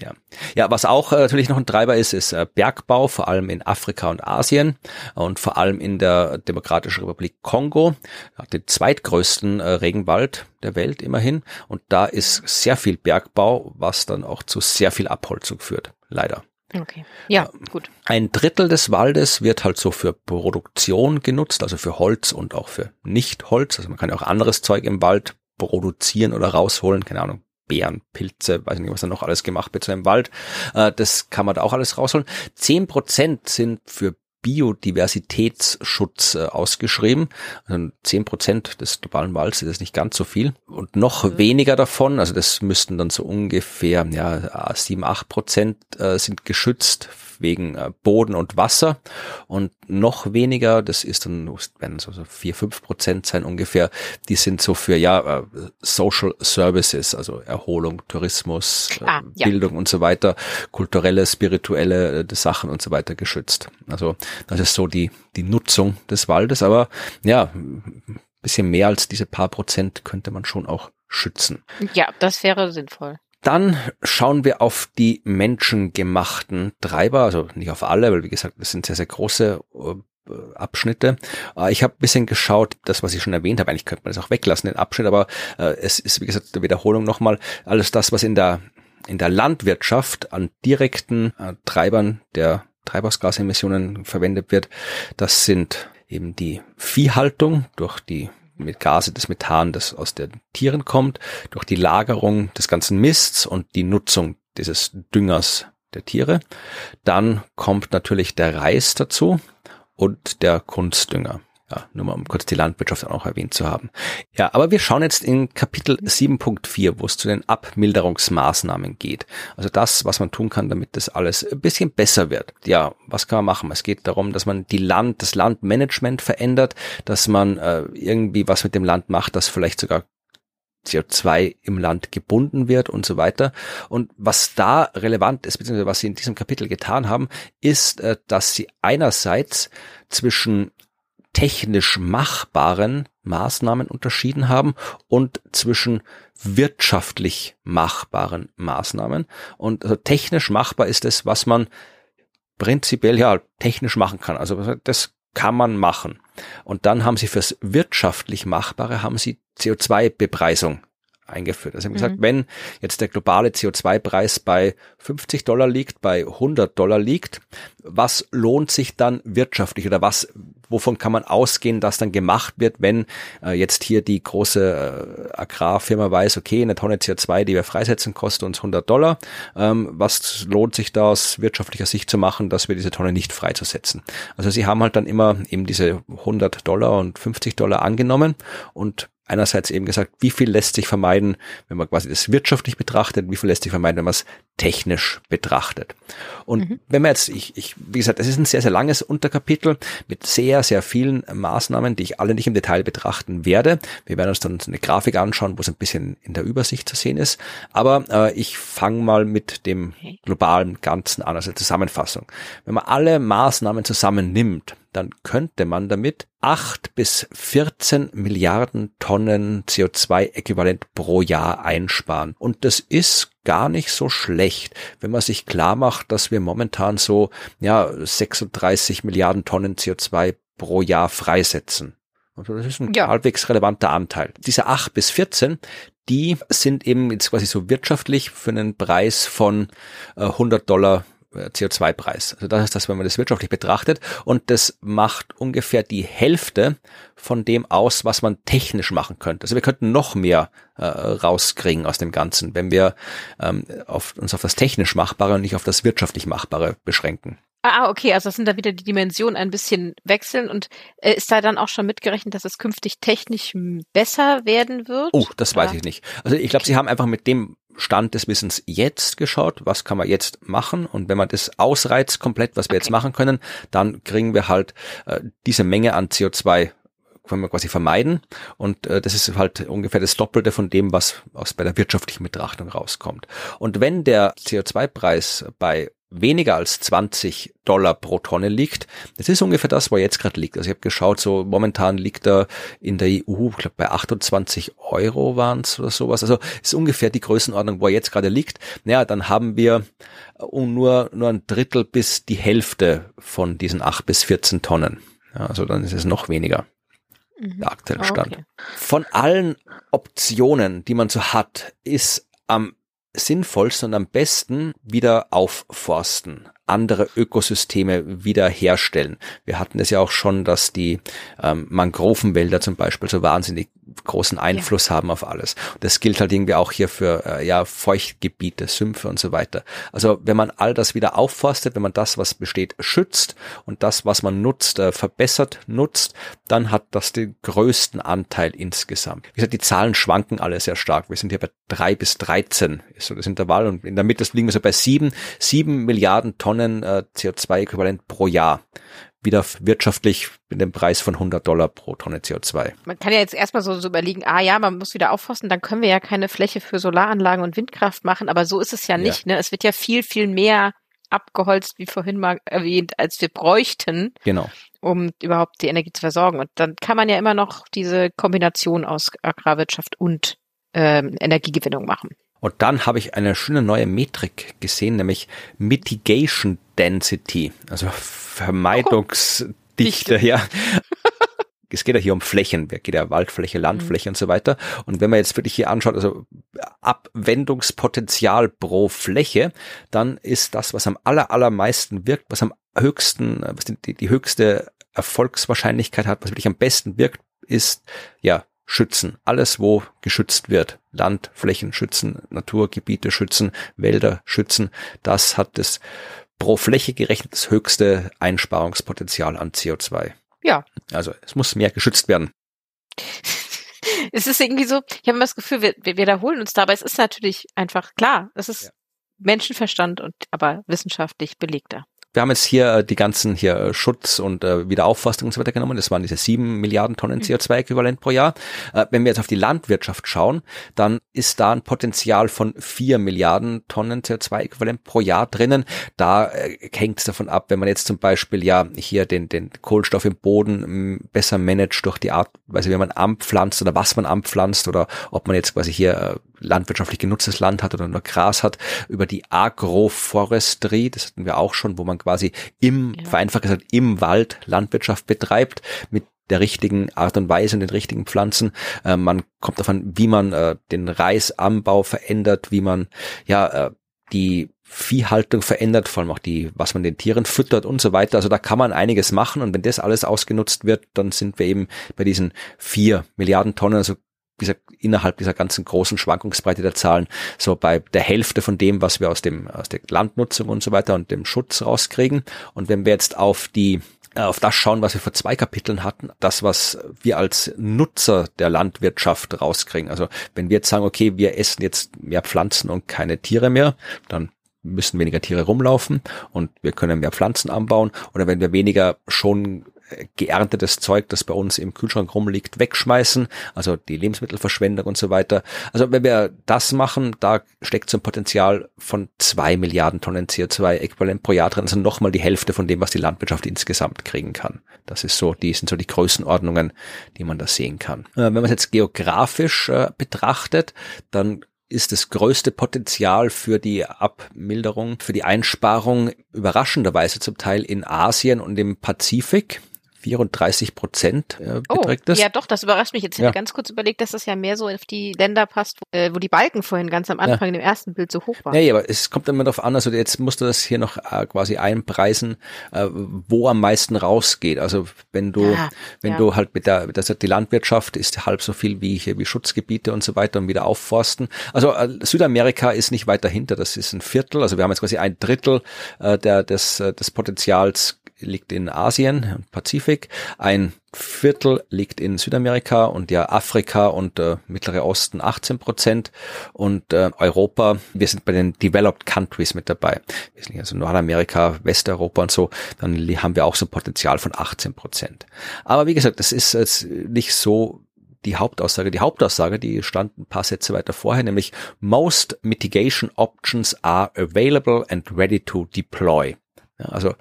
Ja, ja. ja was auch äh, natürlich noch ein Treiber ist, ist äh, Bergbau, vor allem in Afrika und Asien und vor allem in der Demokratischen Republik Kongo, hat den zweitgrößten äh, Regenwald der Welt immerhin. Und da ist sehr viel Bergbau, was dann auch zu sehr viel Abholzung führt leider. Okay. Ja, gut. Ein Drittel des Waldes wird halt so für Produktion genutzt, also für Holz und auch für Nicht-Holz. Also man kann ja auch anderes Zeug im Wald produzieren oder rausholen, keine Ahnung, Beeren, Pilze, weiß nicht, was da noch alles gemacht wird zu einem Wald. Äh, das kann man da auch alles rausholen. Zehn Prozent sind für Biodiversitätsschutz äh, ausgeschrieben. Also zehn Prozent des globalen Walds ist nicht ganz so viel. Und noch mhm. weniger davon, also das müssten dann so ungefähr ja, sieben, acht Prozent äh, sind geschützt wegen äh, Boden und Wasser und noch weniger, das ist dann, werden so, vier, fünf Prozent sein ungefähr, die sind so für ja äh, Social Services, also Erholung, Tourismus, äh, ah, ja. Bildung und so weiter, kulturelle, spirituelle Sachen und so weiter geschützt. Also das ist so die, die Nutzung des Waldes, aber ja, bisschen mehr als diese paar Prozent könnte man schon auch schützen. Ja, das wäre sinnvoll. Dann schauen wir auf die menschengemachten Treiber, also nicht auf alle, weil wie gesagt, das sind sehr, sehr große äh, Abschnitte. Äh, ich habe ein bisschen geschaut, das, was ich schon erwähnt habe, eigentlich könnte man das auch weglassen, den Abschnitt, aber äh, es ist, wie gesagt, der Wiederholung nochmal, alles das, was in der, in der Landwirtschaft an direkten Treibern der Treibhausgasemissionen verwendet wird, das sind eben die Viehhaltung durch die Gase des Methan, das aus den Tieren kommt, durch die Lagerung des ganzen Mists und die Nutzung dieses Düngers der Tiere. Dann kommt natürlich der Reis dazu und der Kunstdünger. Ja, nur mal um kurz die Landwirtschaft auch erwähnt zu haben. Ja, aber wir schauen jetzt in Kapitel 7.4, wo es zu den Abmilderungsmaßnahmen geht. Also das, was man tun kann, damit das alles ein bisschen besser wird. Ja, was kann man machen? Es geht darum, dass man die Land, das Landmanagement verändert, dass man äh, irgendwie was mit dem Land macht, das vielleicht sogar CO2 im Land gebunden wird und so weiter. Und was da relevant ist, beziehungsweise was sie in diesem Kapitel getan haben, ist, äh, dass sie einerseits zwischen technisch machbaren Maßnahmen unterschieden haben und zwischen wirtschaftlich machbaren Maßnahmen. Und also technisch machbar ist es, was man prinzipiell ja technisch machen kann. Also das kann man machen. Und dann haben sie fürs wirtschaftlich Machbare haben sie CO2-Bepreisung eingeführt. Also haben gesagt, mhm. wenn jetzt der globale CO2-Preis bei 50 Dollar liegt, bei 100 Dollar liegt, was lohnt sich dann wirtschaftlich oder was, wovon kann man ausgehen, dass dann gemacht wird, wenn äh, jetzt hier die große äh, Agrarfirma weiß, okay, eine Tonne CO2, die wir freisetzen, kostet uns 100 Dollar. Ähm, was lohnt sich da aus wirtschaftlicher Sicht zu machen, dass wir diese Tonne nicht freizusetzen? Also sie haben halt dann immer eben diese 100 Dollar und 50 Dollar angenommen und einerseits eben gesagt, wie viel lässt sich vermeiden, wenn man quasi das wirtschaftlich betrachtet, wie viel lässt sich vermeiden, wenn man es technisch betrachtet. Und mhm. wenn man jetzt, ich, ich, wie gesagt, es ist ein sehr, sehr langes Unterkapitel mit sehr, sehr vielen Maßnahmen, die ich alle nicht im Detail betrachten werde. Wir werden uns dann eine Grafik anschauen, wo es ein bisschen in der Übersicht zu sehen ist. Aber äh, ich fange mal mit dem globalen Ganzen an, also Zusammenfassung. Wenn man alle Maßnahmen zusammennimmt, dann könnte man damit acht bis 14 Milliarden Tonnen CO2-Äquivalent pro Jahr einsparen. Und das ist gar nicht so schlecht, wenn man sich klar macht, dass wir momentan so, ja, 36 Milliarden Tonnen CO2 pro Jahr freisetzen. Also das ist ein ja. halbwegs relevanter Anteil. Diese acht bis 14, die sind eben jetzt quasi so wirtschaftlich für einen Preis von 100 äh, Dollar CO2-Preis. Also das ist das, wenn man das wirtschaftlich betrachtet. Und das macht ungefähr die Hälfte von dem aus, was man technisch machen könnte. Also wir könnten noch mehr äh, rauskriegen aus dem Ganzen, wenn wir ähm, auf, uns auf das technisch Machbare und nicht auf das wirtschaftlich Machbare beschränken. Ah, okay, also das sind da wieder die Dimensionen ein bisschen wechseln und äh, ist da dann auch schon mitgerechnet, dass es künftig technisch besser werden wird? Oh, das weiß ich nicht. Also ich glaube, okay. sie haben einfach mit dem Stand des Wissens jetzt geschaut, was kann man jetzt machen und wenn man das ausreizt komplett, was wir okay. jetzt machen können, dann kriegen wir halt äh, diese Menge an CO2 können wir quasi vermeiden und äh, das ist halt ungefähr das Doppelte von dem, was aus bei der wirtschaftlichen Betrachtung rauskommt. Und wenn der CO2-Preis bei weniger als 20 Dollar pro Tonne liegt. Das ist ungefähr das, wo er jetzt gerade liegt. Also ich habe geschaut, so momentan liegt er in der EU, ich glaube bei 28 Euro waren es oder sowas. Also ist ungefähr die Größenordnung, wo er jetzt gerade liegt. Naja, dann haben wir äh, nur, nur ein Drittel bis die Hälfte von diesen 8 bis 14 Tonnen. Ja, also dann ist es noch weniger. Mhm. Der aktuelle Stand. Okay. Von allen Optionen, die man so hat, ist am sinnvollsten und am besten wieder aufforsten, andere Ökosysteme wiederherstellen. Wir hatten es ja auch schon, dass die ähm, Mangrovenwälder zum Beispiel so wahnsinnig großen Einfluss ja. haben auf alles. Das gilt halt irgendwie auch hier für äh, ja Feuchtgebiete, Sümpfe und so weiter. Also wenn man all das wieder aufforstet, wenn man das, was besteht, schützt und das, was man nutzt, äh, verbessert nutzt, dann hat das den größten Anteil insgesamt. Wie gesagt, die Zahlen schwanken alle sehr stark. Wir sind hier bei drei bis dreizehn ist so das Intervall und in der Mitte liegen wir so bei sieben, sieben Milliarden Tonnen äh, CO2-Äquivalent pro Jahr wieder wirtschaftlich mit dem Preis von 100 Dollar pro Tonne CO2. Man kann ja jetzt erstmal so, so überlegen, ah ja, man muss wieder aufforsten, dann können wir ja keine Fläche für Solaranlagen und Windkraft machen, aber so ist es ja nicht. Ja. Ne? Es wird ja viel, viel mehr abgeholzt, wie vorhin mal erwähnt, als wir bräuchten. Genau. Um überhaupt die Energie zu versorgen. Und dann kann man ja immer noch diese Kombination aus Agrarwirtschaft und ähm, Energiegewinnung machen. Und dann habe ich eine schöne neue Metrik gesehen, nämlich Mitigation Density, also Vermeidungsdichte, oh, ja. <laughs> es geht ja hier um Flächen, geht ja Waldfläche, Landfläche mhm. und so weiter. Und wenn man jetzt wirklich hier anschaut, also Abwendungspotenzial pro Fläche, dann ist das, was am aller, allermeisten wirkt, was am höchsten, was die, die höchste Erfolgswahrscheinlichkeit hat, was wirklich am besten wirkt, ist ja schützen. Alles, wo geschützt wird. Landflächen schützen, Naturgebiete schützen, Wälder schützen. Das hat das pro Fläche gerechnet das höchste Einsparungspotenzial an CO2. Ja. Also es muss mehr geschützt werden. <laughs> es ist irgendwie so, ich habe immer das Gefühl, wir, wir wiederholen uns da, aber es ist natürlich einfach klar. Es ist ja. Menschenverstand und aber wissenschaftlich belegter. Wir haben jetzt hier äh, die ganzen hier äh, Schutz und äh, Wiederaufforstung und so weiter genommen. Das waren diese sieben Milliarden Tonnen mhm. CO2-Äquivalent pro Jahr. Äh, wenn wir jetzt auf die Landwirtschaft schauen, dann ist da ein Potenzial von vier Milliarden Tonnen CO2-Äquivalent pro Jahr drinnen. Da äh, hängt es davon ab, wenn man jetzt zum Beispiel ja hier den, den Kohlenstoff im Boden besser managt durch die Art, also wie man anpflanzt oder was man anpflanzt oder ob man jetzt quasi hier äh, landwirtschaftlich genutztes Land hat oder nur Gras hat, über die Agroforestry, das hatten wir auch schon, wo man quasi im, ja. vereinfacht gesagt, im Wald Landwirtschaft betreibt, mit der richtigen Art und Weise und den richtigen Pflanzen. Äh, man kommt davon, wie man äh, den Reisanbau verändert, wie man ja äh, die Viehhaltung verändert, vor allem auch die, was man den Tieren füttert und so weiter. Also da kann man einiges machen und wenn das alles ausgenutzt wird, dann sind wir eben bei diesen vier Milliarden Tonnen, also dieser, innerhalb dieser ganzen großen Schwankungsbreite der Zahlen, so bei der Hälfte von dem, was wir aus dem, aus der Landnutzung und so weiter und dem Schutz rauskriegen. Und wenn wir jetzt auf die äh, auf das schauen, was wir vor zwei Kapiteln hatten, das, was wir als Nutzer der Landwirtschaft rauskriegen. Also wenn wir jetzt sagen, okay, wir essen jetzt mehr Pflanzen und keine Tiere mehr, dann müssen weniger Tiere rumlaufen und wir können mehr Pflanzen anbauen oder wenn wir weniger schon geerntetes Zeug, das bei uns im Kühlschrank rumliegt, wegschmeißen, also die Lebensmittelverschwendung und so weiter. Also wenn wir das machen, da steckt so ein Potenzial von zwei Milliarden Tonnen CO2-Äquivalent pro Jahr drin, also nochmal die Hälfte von dem, was die Landwirtschaft insgesamt kriegen kann. Das ist so, die sind so die Größenordnungen, die man da sehen kann. Äh, wenn man es jetzt geografisch äh, betrachtet, dann ist das größte Potenzial für die Abmilderung, für die Einsparung überraschenderweise zum Teil in Asien und im Pazifik. 34 Prozent äh, oh, beträgt das. Ja, doch, das überrascht mich jetzt. Ich ja. ganz kurz überlegt, dass das ja mehr so auf die Länder passt, wo, äh, wo die Balken vorhin ganz am Anfang ja. in dem ersten Bild so hoch waren. Nee, aber es kommt immer darauf an, also jetzt musst du das hier noch äh, quasi einpreisen, äh, wo am meisten rausgeht. Also wenn du, ja, wenn du halt mit der, das die Landwirtschaft ist halb so viel wie hier wie Schutzgebiete und so weiter und wieder aufforsten. Also äh, Südamerika ist nicht weit dahinter, das ist ein Viertel, also wir haben jetzt quasi ein Drittel äh, der, des, äh, des Potenzials liegt in Asien, Pazifik, ein Viertel liegt in Südamerika und ja Afrika und äh, Mittlere Osten 18 Prozent und äh, Europa, wir sind bei den Developed Countries mit dabei. Also Nordamerika, Westeuropa und so, dann haben wir auch so ein Potenzial von 18 Prozent. Aber wie gesagt, das ist jetzt nicht so die Hauptaussage. Die Hauptaussage, die stand ein paar Sätze weiter vorher, nämlich Most mitigation options are available and ready to deploy. Ja, also.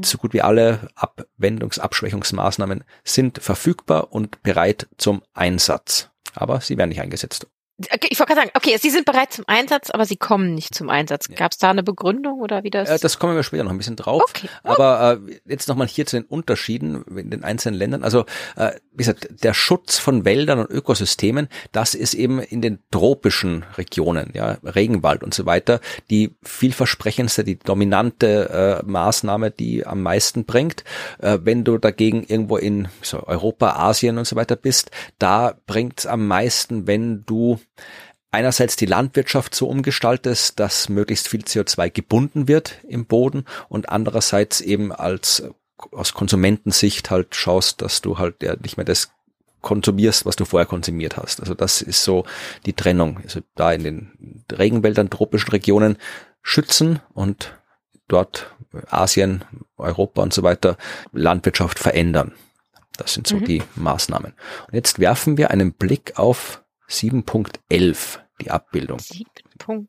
So gut wie alle Abwendungs-, Abschwächungsmaßnahmen sind verfügbar und bereit zum Einsatz. Aber sie werden nicht eingesetzt. Okay, ich wollte gerade sagen, okay, Sie sind bereit zum Einsatz, aber Sie kommen nicht zum Einsatz. Ja. Gab es da eine Begründung oder wie das? Äh, das kommen wir später noch ein bisschen drauf. Okay. Aber äh, jetzt nochmal hier zu den Unterschieden in den einzelnen Ländern. Also äh, wie gesagt, der Schutz von Wäldern und Ökosystemen, das ist eben in den tropischen Regionen, ja, Regenwald und so weiter, die vielversprechendste, die dominante äh, Maßnahme, die am meisten bringt. Äh, wenn du dagegen irgendwo in so Europa, Asien und so weiter bist, da bringt's am meisten, wenn du einerseits die Landwirtschaft so umgestaltest, dass möglichst viel CO2 gebunden wird im Boden und andererseits eben als aus Konsumentensicht halt schaust, dass du halt ja nicht mehr das konsumierst, was du vorher konsumiert hast. Also das ist so die Trennung. Also da in den Regenwäldern, tropischen Regionen schützen und dort Asien, Europa und so weiter Landwirtschaft verändern. Das sind so mhm. die Maßnahmen. Und jetzt werfen wir einen Blick auf 7.11, die Abbildung. 7.11.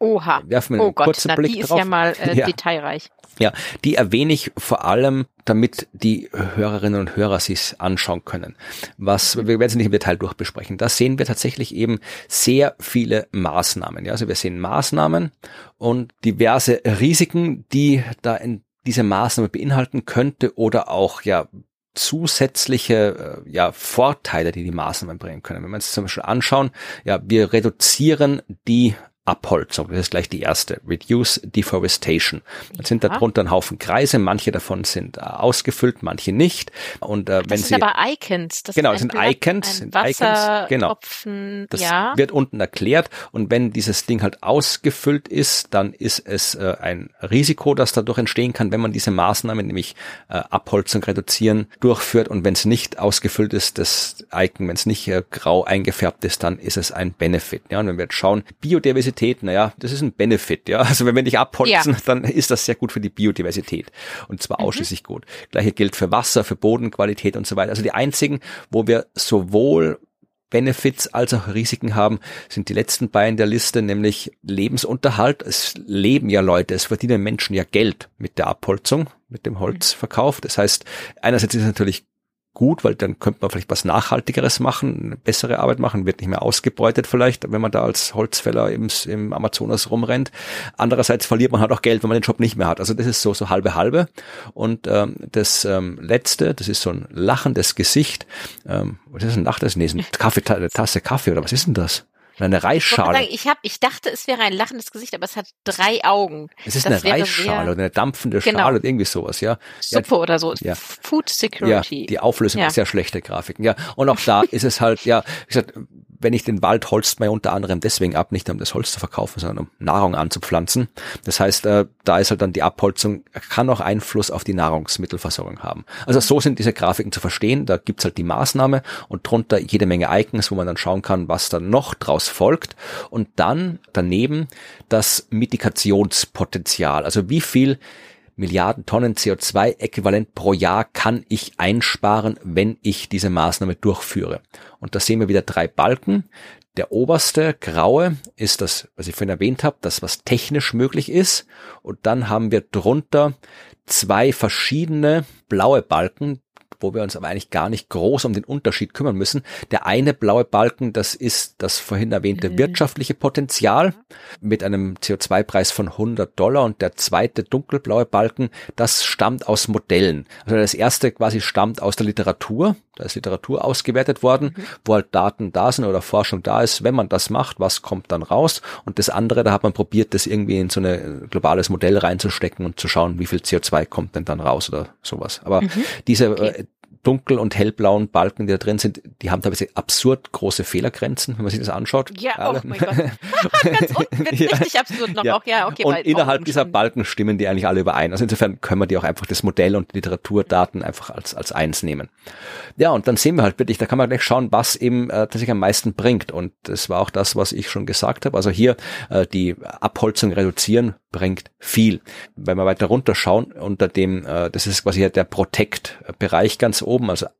Oha. Werfen wir oh Gott, na, Blick die ist drauf. ja mal äh, ja. detailreich. Ja, die erwähne ich vor allem, damit die Hörerinnen und Hörer sich anschauen können. Was, wir werden es nicht im Detail durchbesprechen. Da sehen wir tatsächlich eben sehr viele Maßnahmen. Ja, also wir sehen Maßnahmen und diverse Risiken, die da in diese Maßnahme beinhalten könnte oder auch ja zusätzliche äh, ja, Vorteile, die die Maßnahmen bringen können. Wenn wir uns zum Beispiel anschauen, ja, wir reduzieren die Abholzung. Das ist gleich die erste. Reduce Deforestation. Dann sind ja. darunter ein Haufen Kreise. Manche davon sind äh, ausgefüllt, manche nicht. Und äh, das wenn sind Sie aber Icons. Das genau, sind Blatt, Icons. Sind Icons. Genau. Das ja. wird unten erklärt. Und wenn dieses Ding halt ausgefüllt ist, dann ist es äh, ein Risiko, das dadurch entstehen kann, wenn man diese Maßnahmen, nämlich äh, Abholzung reduzieren, durchführt. Und wenn es nicht ausgefüllt ist, das Icon, wenn es nicht äh, grau eingefärbt ist, dann ist es ein Benefit. Ja, und wenn wir jetzt schauen, Biodiversität Biodiversität, naja, das ist ein Benefit, ja. Also wenn wir nicht abholzen, ja. dann ist das sehr gut für die Biodiversität. Und zwar mhm. ausschließlich gut. Gleiche gilt für Wasser, für Bodenqualität und so weiter. Also die einzigen, wo wir sowohl Benefits als auch Risiken haben, sind die letzten beiden der Liste, nämlich Lebensunterhalt. Es leben ja Leute, es verdienen Menschen ja Geld mit der Abholzung, mit dem Holzverkauf. Das heißt, einerseits ist es natürlich gut, weil dann könnte man vielleicht was Nachhaltigeres machen, eine bessere Arbeit machen, wird nicht mehr ausgebeutet vielleicht, wenn man da als Holzfäller im, im Amazonas rumrennt. Andererseits verliert man halt auch Geld, wenn man den Job nicht mehr hat. Also das ist so so halbe halbe. Und ähm, das ähm, letzte, das ist so ein lachendes Gesicht. Ähm, was ist ein lachendes? Nee, Kaffee, eine Tasse Kaffee oder was ist denn das? Eine Reisschale. Sagen, ich, hab, ich dachte, es wäre ein lachendes Gesicht, aber es hat drei Augen. Es ist das eine Reisschale oder eine dampfende genau. Schale oder irgendwie sowas, ja. Suppe ja, oder so. Ja. Food Security. Ja, die Auflösung ja. ist sehr schlechte Grafiken, ja. Und auch da <laughs> ist es halt, ja, wie gesagt, wenn ich den Wald holzt man unter anderem deswegen ab, nicht um das Holz zu verkaufen, sondern um Nahrung anzupflanzen. Das heißt, äh, da ist halt dann die Abholzung, kann auch Einfluss auf die Nahrungsmittelversorgung haben. Also so sind diese Grafiken zu verstehen. Da gibt's halt die Maßnahme und drunter jede Menge Icons, wo man dann schauen kann, was dann noch draus folgt. Und dann daneben das Mitigationspotenzial. Also wie viel Milliarden Tonnen CO2-Äquivalent pro Jahr kann ich einsparen, wenn ich diese Maßnahme durchführe. Und da sehen wir wieder drei Balken. Der oberste graue ist das, was ich vorhin erwähnt habe, das, was technisch möglich ist. Und dann haben wir drunter zwei verschiedene blaue Balken, wo wir uns aber eigentlich gar nicht groß um den Unterschied kümmern müssen. Der eine blaue Balken, das ist das vorhin erwähnte mhm. wirtschaftliche Potenzial mit einem CO2-Preis von 100 Dollar und der zweite dunkelblaue Balken, das stammt aus Modellen. Also das erste quasi stammt aus der Literatur, da ist Literatur ausgewertet worden, mhm. wo halt Daten da sind oder Forschung da ist. Wenn man das macht, was kommt dann raus? Und das andere, da hat man probiert, das irgendwie in so ein globales Modell reinzustecken und zu schauen, wie viel CO2 kommt denn dann raus oder sowas. Aber mhm. diese okay. Dunkel- und hellblauen Balken, die da drin sind, die haben teilweise absurd große Fehlergrenzen, wenn man sich das anschaut. Ja, oh mein Gott. <laughs> Ganz unten wird <laughs> ja. richtig absurd noch ja. auch. Ja, okay, und innerhalb dieser Balken stimmen die eigentlich alle überein. Also insofern können wir die auch einfach das Modell und die Literaturdaten einfach als, als eins nehmen. Ja, und dann sehen wir halt wirklich, da kann man gleich schauen, was eben äh, tatsächlich am meisten bringt. Und das war auch das, was ich schon gesagt habe. Also hier äh, die Abholzung reduzieren bringt viel. Wenn wir weiter runterschauen, unter dem, äh, das ist quasi der Protect-Bereich ganz oben, also äh,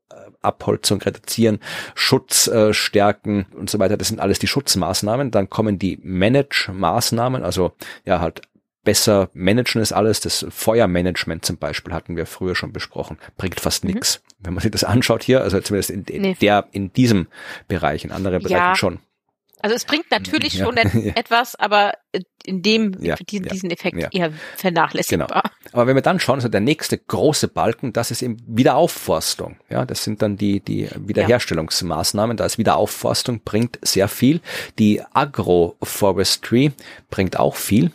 Abholzung reduzieren, Schutz äh, stärken und so weiter. Das sind alles die Schutzmaßnahmen. Dann kommen die Manage-Maßnahmen, also ja halt besser managen ist alles. Das Feuermanagement zum Beispiel hatten wir früher schon besprochen. Bringt fast mhm. nichts. Wenn man sich das anschaut hier, also zumindest in, in nee. der, in diesem Bereich, in anderen Bereichen ja. schon. Also es bringt natürlich <laughs> ja. schon <laughs> etwas, aber in dem ja, diesen, ja, diesen Effekt ja. eher vernachlässigbar. Genau. Aber wenn wir dann schauen, also der nächste große Balken, das ist eben Wiederaufforstung. Ja, das sind dann die die Wiederherstellungsmaßnahmen. Da ist Wiederaufforstung bringt sehr viel. Die Agroforestry bringt auch viel.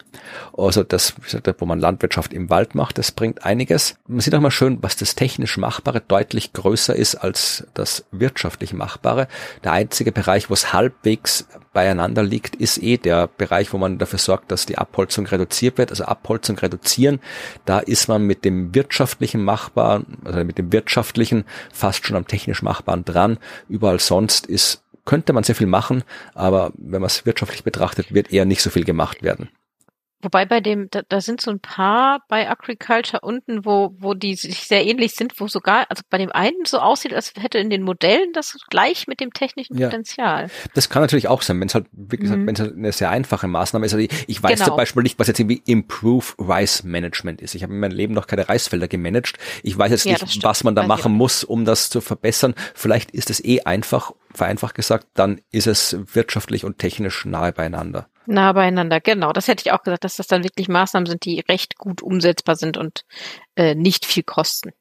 Also das, wo man Landwirtschaft im Wald macht, das bringt einiges. Man sieht auch mal schön, was das technisch Machbare deutlich größer ist als das wirtschaftlich Machbare. Der einzige Bereich, wo es halbwegs beieinander liegt, ist eh der Bereich, wo man dafür sorgt, dass die Abholzung reduziert wird. Also Abholzung reduzieren, da ist man mit dem wirtschaftlichen Machbaren, also mit dem wirtschaftlichen fast schon am technisch Machbaren dran. Überall sonst ist könnte man sehr viel machen, aber wenn man es wirtschaftlich betrachtet, wird eher nicht so viel gemacht werden. Wobei bei dem, da, da sind so ein paar bei Agriculture unten, wo, wo die sich sehr ähnlich sind, wo sogar, also bei dem einen so aussieht, als hätte in den Modellen das gleich mit dem technischen ja. Potenzial. Das kann natürlich auch sein, wenn es halt, gesagt, mhm. wenn es halt eine sehr einfache Maßnahme ist. Also ich, ich weiß genau. zum Beispiel nicht, was jetzt irgendwie Improve Rice Management ist. Ich habe in meinem Leben noch keine Reisfelder gemanagt. Ich weiß jetzt ja, nicht, was man da machen muss, um das zu verbessern. Vielleicht ist es eh einfach, vereinfacht gesagt, dann ist es wirtschaftlich und technisch nahe beieinander. Nah beieinander, genau. Das hätte ich auch gesagt, dass das dann wirklich Maßnahmen sind, die recht gut umsetzbar sind und äh, nicht viel kosten.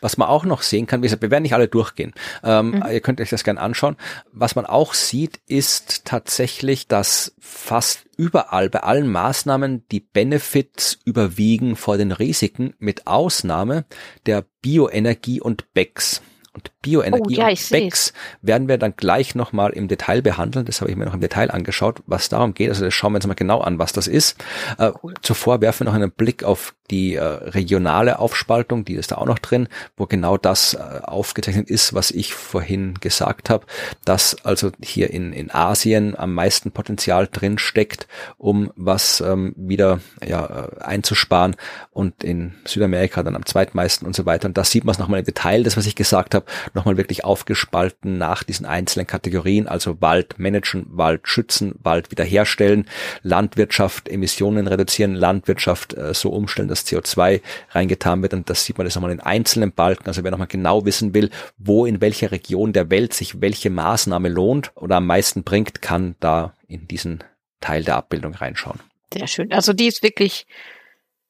Was man auch noch sehen kann, wie gesagt, wir werden nicht alle durchgehen. Ähm, mhm. Ihr könnt euch das gerne anschauen. Was man auch sieht, ist tatsächlich, dass fast überall bei allen Maßnahmen die Benefits überwiegen vor den Risiken, mit Ausnahme der Bioenergie und BECS und Bioenergie oh, ja, und BECS werden wir dann gleich nochmal im Detail behandeln. Das habe ich mir noch im Detail angeschaut, was darum geht. Also das schauen wir uns mal genau an, was das ist. Äh, cool. Zuvor werfen wir noch einen Blick auf die äh, regionale Aufspaltung, die ist da auch noch drin, wo genau das äh, aufgezeichnet ist, was ich vorhin gesagt habe, dass also hier in, in Asien am meisten Potenzial drin steckt, um was ähm, wieder ja, äh, einzusparen und in Südamerika dann am zweitmeisten und so weiter. Und da sieht man es nochmal im Detail, das, was ich gesagt habe. Nochmal wirklich aufgespalten nach diesen einzelnen Kategorien, also Wald managen, Wald schützen, Wald wiederherstellen, Landwirtschaft Emissionen reduzieren, Landwirtschaft äh, so umstellen, dass CO2 reingetan wird und das sieht man das nochmal in einzelnen Balken. Also wer nochmal genau wissen will, wo in welcher Region der Welt sich welche Maßnahme lohnt oder am meisten bringt, kann da in diesen Teil der Abbildung reinschauen. Sehr schön. Also die ist wirklich,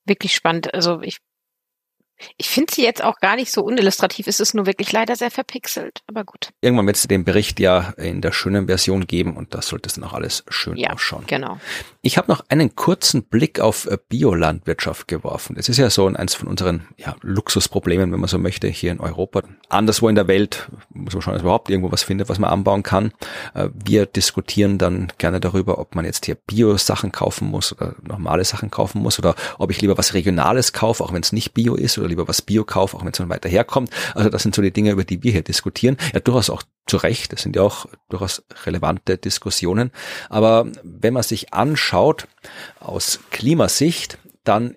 wirklich spannend. Also ich ich finde sie jetzt auch gar nicht so unillustrativ. Es ist nur wirklich leider sehr verpixelt, aber gut. Irgendwann wird es den Bericht ja in der schönen Version geben und das sollte es dann auch alles schön ja, ausschauen. Genau. Ich habe noch einen kurzen Blick auf äh, Biolandwirtschaft geworfen. Das ist ja so eins von unseren ja, Luxusproblemen, wenn man so möchte, hier in Europa. Anderswo in der Welt muss man schauen, dass man überhaupt irgendwo was findet, was man anbauen kann. Äh, wir diskutieren dann gerne darüber, ob man jetzt hier Bio-Sachen kaufen muss oder normale Sachen kaufen muss oder ob ich lieber was Regionales kaufe, auch wenn es nicht Bio ist oder lieber was Bio kaufe, auch wenn es dann weiter herkommt. Also das sind so die Dinge, über die wir hier diskutieren. Ja, durchaus auch zu Recht. Das sind ja auch durchaus relevante Diskussionen. Aber wenn man sich anschaut aus Klimasicht, dann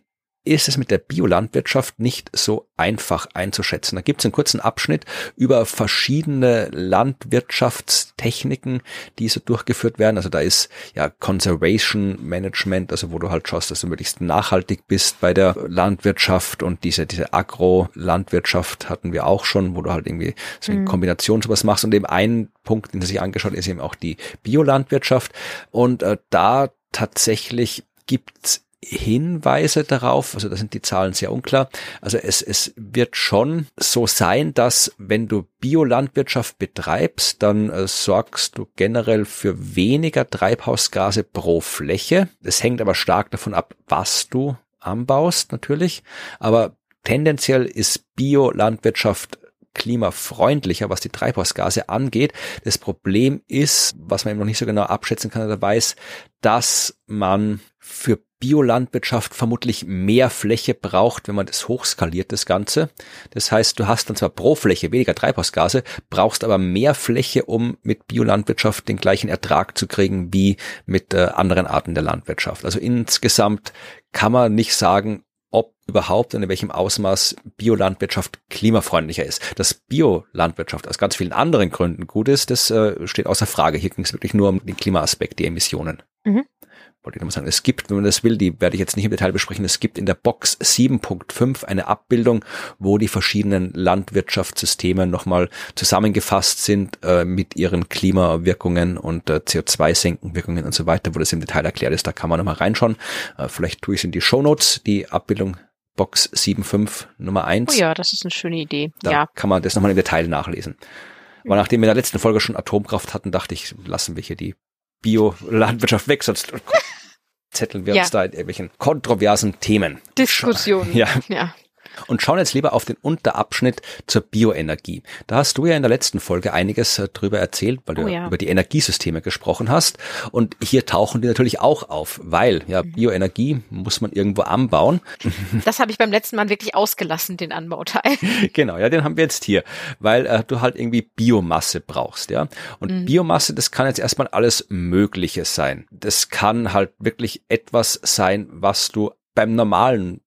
ist es mit der Biolandwirtschaft nicht so einfach einzuschätzen. Da gibt es einen kurzen Abschnitt über verschiedene Landwirtschaftstechniken, die so durchgeführt werden. Also da ist ja Conservation Management, also wo du halt schaust, dass du möglichst nachhaltig bist bei der Landwirtschaft und diese, diese Agro-Landwirtschaft hatten wir auch schon, wo du halt irgendwie so in mhm. Kombination sowas machst. Und eben ein Punkt, den sich angeschaut, ist eben auch die Biolandwirtschaft. Und äh, da tatsächlich gibt's Hinweise darauf, also da sind die Zahlen sehr unklar. Also es, es wird schon so sein, dass wenn du Biolandwirtschaft betreibst, dann äh, sorgst du generell für weniger Treibhausgase pro Fläche. Es hängt aber stark davon ab, was du anbaust natürlich. Aber tendenziell ist Biolandwirtschaft klimafreundlicher, was die Treibhausgase angeht. Das Problem ist, was man eben noch nicht so genau abschätzen kann oder weiß, dass man für Biolandwirtschaft vermutlich mehr Fläche braucht, wenn man das hochskaliert, das Ganze. Das heißt, du hast dann zwar pro Fläche weniger Treibhausgase, brauchst aber mehr Fläche, um mit Biolandwirtschaft den gleichen Ertrag zu kriegen wie mit äh, anderen Arten der Landwirtschaft. Also insgesamt kann man nicht sagen, ob überhaupt und in welchem Ausmaß Biolandwirtschaft klimafreundlicher ist. Dass Biolandwirtschaft aus ganz vielen anderen Gründen gut ist, das äh, steht außer Frage. Hier ging es wirklich nur um den Klimaaspekt, die Emissionen. Mhm wollte ich nochmal sagen, es gibt, wenn man das will, die werde ich jetzt nicht im Detail besprechen, es gibt in der Box 7.5 eine Abbildung, wo die verschiedenen Landwirtschaftssysteme nochmal zusammengefasst sind äh, mit ihren Klimawirkungen und äh, CO2-Senkenwirkungen und so weiter, wo das im Detail erklärt ist. Da kann man nochmal reinschauen. Äh, vielleicht tue ich es in die Show Notes, die Abbildung Box 7.5 Nummer 1. Oh ja, das ist eine schöne Idee. Da ja. kann man das nochmal im Detail nachlesen. Aber nachdem wir in der letzten Folge schon Atomkraft hatten, dachte ich, lassen wir hier die Bio-Landwirtschaft weg, sonst <laughs> zetteln wir ja. uns da in irgendwelchen kontroversen Themen. Diskussionen. Ja. ja und schauen jetzt lieber auf den Unterabschnitt zur Bioenergie. Da hast du ja in der letzten Folge einiges äh, drüber erzählt, weil du oh ja. über die Energiesysteme gesprochen hast. Und hier tauchen die natürlich auch auf, weil ja mhm. Bioenergie muss man irgendwo anbauen. <laughs> Das habe ich beim letzten Mal wirklich ausgelassen, den Anbauteil. <laughs> Genau, ja, den haben wir jetzt hier, weil äh, du halt irgendwie Biomasse brauchst, ja. Und mhm. Biomasse, das kann jetzt erstmal alles Mögliche sein. Das kann halt wirklich etwas sein, was du beim normalen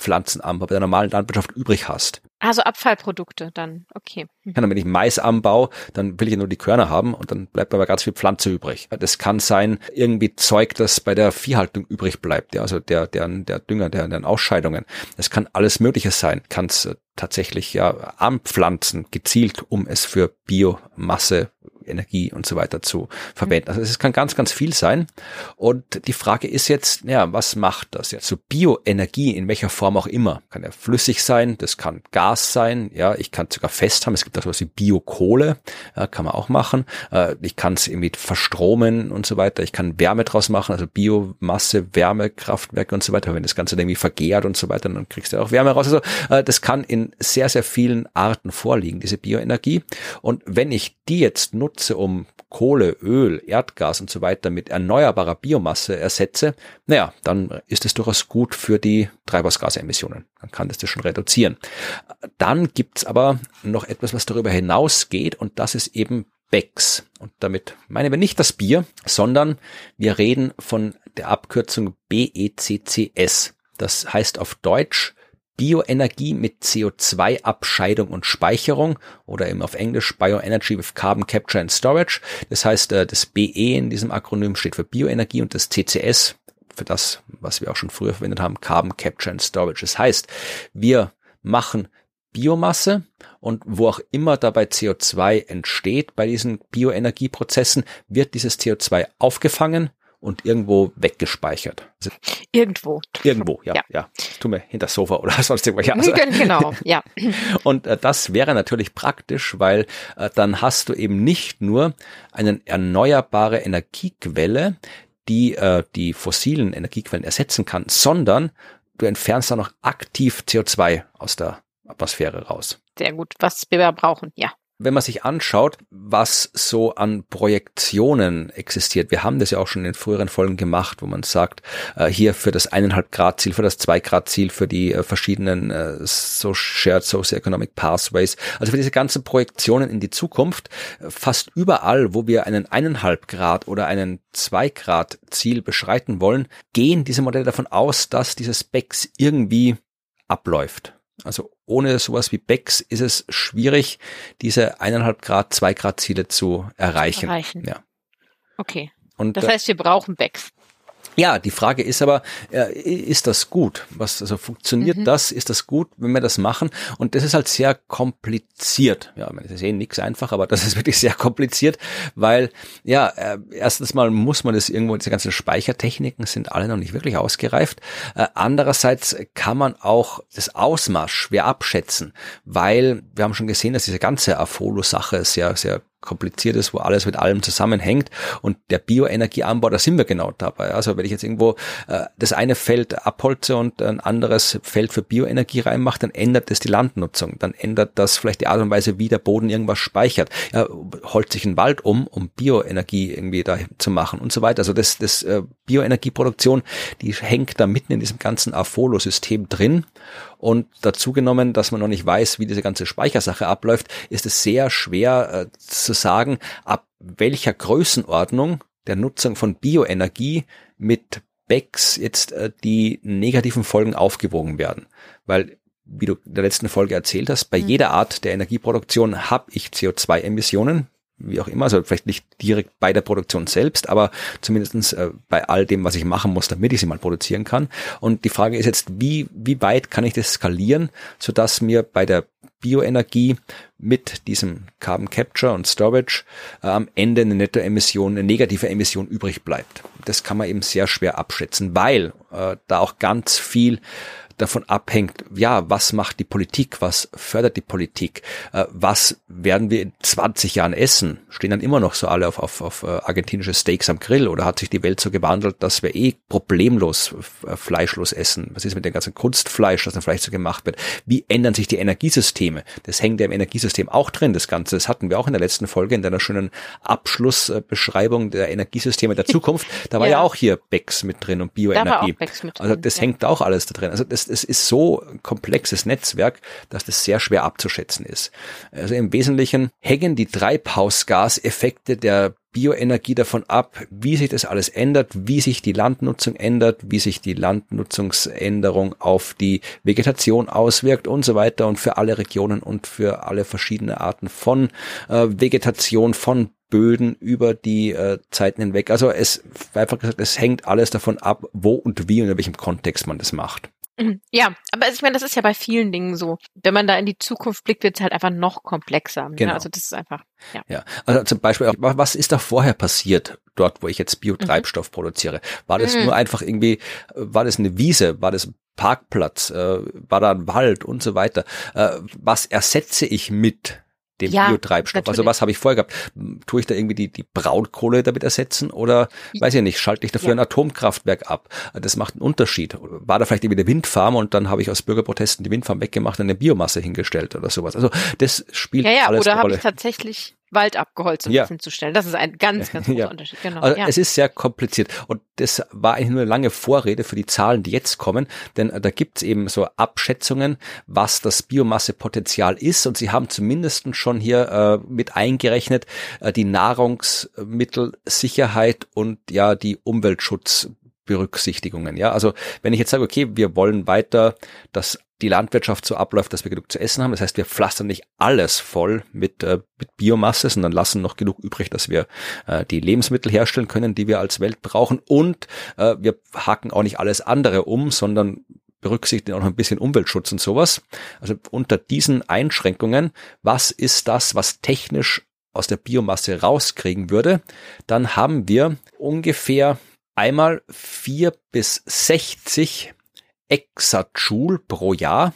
Pflanzenanbau bei der normalen Landwirtschaft übrig hast. Also Abfallprodukte dann, okay. Mhm. Wenn ich Mais anbaue, dann will ich nur die Körner haben und dann bleibt aber ganz viel Pflanze übrig. Das kann sein, irgendwie Zeug, das bei der Viehhaltung übrig bleibt, ja, also der, der, der Dünger, der, der Ausscheidungen. Es kann alles Mögliche sein. Kann es äh, tatsächlich ja anpflanzen, gezielt, um es für Biomasse Energie und so weiter zu verwenden. Also es kann ganz, ganz viel sein. Und die Frage ist jetzt, ja, was macht das jetzt? So Bioenergie in welcher Form auch immer. Kann ja flüssig sein, das kann Gas sein, ja, ich kann sogar fest haben. Es gibt auch sowas wie Biokohle, ja, kann man auch machen. Äh, ich kann es irgendwie verstromen und so weiter. Ich kann Wärme draus machen, also Biomasse, Wärmekraftwerke und so weiter. Wenn das Ganze irgendwie vergärt und so weiter, dann kriegst du auch Wärme raus. Also äh, das kann in sehr, sehr vielen Arten vorliegen, diese Bioenergie. Und wenn ich die jetzt nutze, nutze, um Kohle, Öl, Erdgas und so weiter mit erneuerbarer Biomasse ersetze, naja, dann ist es durchaus gut für die Treibhausgasemissionen. Dann kann das das schon reduzieren. Dann gibt's aber noch etwas, was darüber hinausgeht und das ist eben BECS. Und damit meinen wir nicht das Bier, sondern wir reden von der Abkürzung BECCS. Das heißt auf Deutsch Bioenergie mit CO2-Abscheidung und Speicherung oder eben auf Englisch Bioenergy with Carbon Capture and Storage. Das heißt, äh, das BE in diesem Akronym steht für Bioenergie und das CCS für das, was wir auch schon früher verwendet haben, Carbon Capture and Storage. Das heißt, wir machen Biomasse und wo auch immer dabei CO2 entsteht bei diesen Bioenergieprozessen, wird dieses CO2 aufgefangen und irgendwo weggespeichert. Also irgendwo. Irgendwo, ja, ja. ja. Tu mir hinter das Sofa oder <laughs> sonst irgendwas. Also, genau, ja. <laughs> Und äh, das wäre natürlich praktisch, weil äh, dann hast du eben nicht nur eine erneuerbare Energiequelle, die äh, die fossilen Energiequellen ersetzen kann, sondern du entfernst dann noch aktiv CO2 aus der Atmosphäre raus. Sehr gut, was wir brauchen, ja wenn man sich anschaut, was so an Projektionen existiert, wir haben das ja auch schon in früheren Folgen gemacht, wo man sagt, äh, hier für das eineinhalb Grad Ziel, für das zwei Grad Ziel, für die äh, verschiedenen äh, so Shared Socioeconomic Pathways, also für diese ganzen Projektionen in die Zukunft, fast überall, wo wir einen eineinhalb Grad oder einen zwei Grad Ziel beschreiten wollen, gehen diese Modelle davon aus, dass dieses BEX irgendwie abläuft. Also ohne sowas wie BEX ist es schwierig, diese eineinhalb Grad, zwei Grad Ziele zu erreichen. erreichen. Ja. Okay. Und das heißt, wir brauchen BEX. Ja, die Frage ist aber, äh, ist das gut? Was, also funktioniert mhm. das? Ist das gut, wenn wir das machen? Und das ist halt sehr kompliziert. Ja, das ist eh nichts einfach, aber <laughs> das ist wirklich sehr kompliziert, weil, ja, äh, erstens mal muss man das irgendwo, diese ganzen Speichertechniken sind alle noch nicht wirklich ausgereift. Äh, andererseits kann man auch das Ausmaß schwer abschätzen, weil wir haben schon gesehen, dass diese ganze Afolo-Sache sehr, sehr kompliziert ist, wo alles mit allem zusammenhängt. Und der Bioenergieanbau, da sind wir genau dabei. Also wenn ich jetzt irgendwo äh, das eine Feld abholze und ein anderes Feld für Bioenergie reinmache, dann ändert das die Landnutzung. Dann ändert das vielleicht die Art und Weise, wie der Boden irgendwas speichert. Ja, holt sich ein Wald um, um Bioenergie irgendwie da zu machen und so weiter. Also das, das äh, Bioenergieproduktion, die hängt da mitten in diesem ganzen Afolo-System drin. Und dazu genommen, dass man noch nicht weiß, wie diese ganze Speichersache abläuft, ist es sehr schwer äh, zu sagen, ab welcher Größenordnung der Nutzung von Bioenergie mit BECS jetzt äh, die negativen Folgen aufgewogen werden. Weil wie du in der letzten Folge erzählt hast, bei mhm. jeder Art der Energieproduktion habe ich CO2-Emissionen, wie auch immer, also vielleicht nicht direkt bei der Produktion selbst, aber zumindestens äh, bei all dem, was ich machen muss, damit ich sie mal produzieren kann. Und die Frage ist jetzt, wie, wie weit kann ich das skalieren, sodass mir bei der Bioenergie mit diesem Carbon Capture und Storage äh, am Ende eine Nettoemission, eine negative Emission übrig bleibt. Das kann man eben sehr schwer abschätzen, weil äh, da auch ganz viel davon abhängt, ja, was macht die Politik, was fördert die Politik, äh, was werden wir in 20 Jahren essen? Stehen dann immer noch so alle auf, auf, auf äh, argentinische Steaks am Grill oder hat sich die Welt so gewandelt, dass wir eh problemlos äh, fleischlos essen? Was ist mit dem ganzen Kunstfleisch, das dann vielleicht so gemacht wird? Wie ändern sich die Energiesysteme? Das hängt ja im Energiesystem auch drin, das Ganze. Das hatten wir auch in der letzten Folge in deiner schönen Abschlussbeschreibung der Energiesysteme der <laughs> Zukunft. Da war ja, ja auch hier BEX mit drin und Bioenergie. Also das ja. hängt auch alles da drin. Also das, es ist so komplexes Netzwerk, dass das sehr schwer abzuschätzen ist. Also im Wesentlichen hängen die Treibhausgaseffekte der Bioenergie davon ab, wie sich das alles ändert, wie sich die Landnutzung ändert, wie sich die Landnutzungsänderung auf die Vegetation auswirkt und so weiter und für alle Regionen und für alle verschiedene Arten von äh, Vegetation, von Böden über die äh, Zeiten hinweg. Also es einfach gesagt, es hängt alles davon ab, wo und wie und in welchem Kontext man das macht. <clears throat> Ja, aber ich meine, das ist ja bei vielen Dingen so. Wenn man da in die Zukunft blickt, wird es halt einfach noch komplexer. Ne? Genau. Also das ist einfach, ja. Ja, also zum Beispiel, auch, was ist da vorher passiert, dort, wo ich jetzt Biotreibstoff mhm. produziere? War das mhm. nur einfach irgendwie, war das eine Wiese, war das ein Parkplatz, äh, war da ein Wald und so weiter? Äh, was ersetze ich mit dem ja, Biotreibstoff. Also natürlich. Also was habe ich vorher gehabt? Tue ich da irgendwie die, die Braunkohle damit ersetzen oder weiß ich nicht, schalte ich dafür ja. ein Atomkraftwerk ab? Das macht einen Unterschied. War da vielleicht irgendwie eine Windfarm und dann habe ich aus Bürgerprotesten die Windfarm weggemacht und eine Biomasse hingestellt oder sowas. Also das spielt ja, ja, alles oder eine Rolle. Habe ich tatsächlich Wald abgeholzt, um ja. das hinzustellen. Das ist ein ganz, ganz <laughs> großer ja. Unterschied. Genau. Also ja. Es ist sehr kompliziert. Und das war eigentlich nur eine lange Vorrede für die Zahlen, die jetzt kommen. Denn äh, da gibt's eben so Abschätzungen, was das Biomassepotenzial ist. Und sie haben zumindest schon hier äh, mit eingerechnet, äh, die Nahrungsmittelsicherheit und ja die Umweltschutz Berücksichtigungen. Ja, also wenn ich jetzt sage, okay, wir wollen weiter das die Landwirtschaft so abläuft, dass wir genug zu essen haben. Das heißt, wir pflastern nicht alles voll mit, äh, mit Biomasse, sondern lassen noch genug übrig, dass wir äh, die Lebensmittel herstellen können, die wir als Welt brauchen. Und äh, wir hacken auch nicht alles andere um, sondern berücksichtigen auch noch ein bisschen Umweltschutz und sowas. Also unter diesen Einschränkungen, was ist das, was technisch aus der Biomasse rauskriegen würde, dann haben wir ungefähr einmal vier bis 60 Exajoule pro Jahr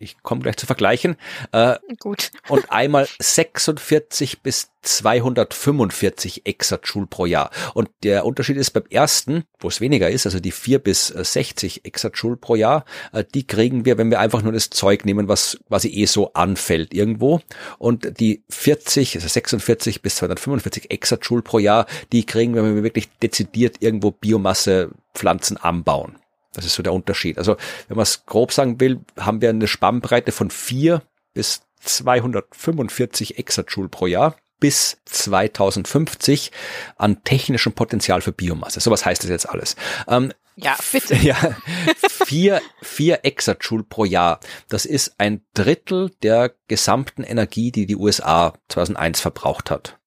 ich komme gleich zu vergleichen. Äh, Gut. <laughs> Und einmal 46 bis 245 Exajoule pro Jahr. Und der Unterschied ist beim ersten, wo es weniger ist, also die 4 bis 60 Exajoule pro Jahr, äh, die kriegen wir, wenn wir einfach nur das Zeug nehmen, was quasi eh so anfällt irgendwo. Und die 40, also 46 bis 245 Exajoule pro Jahr, die kriegen wir, wenn wir wirklich dezidiert irgendwo Biomasse Pflanzen anbauen. Das ist so der Unterschied. Also wenn man es grob sagen will, haben wir eine Spannbreite von 4 bis 245 Exajoule pro Jahr bis 2050 an technischem Potenzial für Biomasse. So was heißt das jetzt alles? Ähm, ja, bitte. <laughs> Ja, vier, vier Exajoule pro Jahr. Das ist ein Drittel der gesamten Energie, die die USA 2001 verbraucht hat.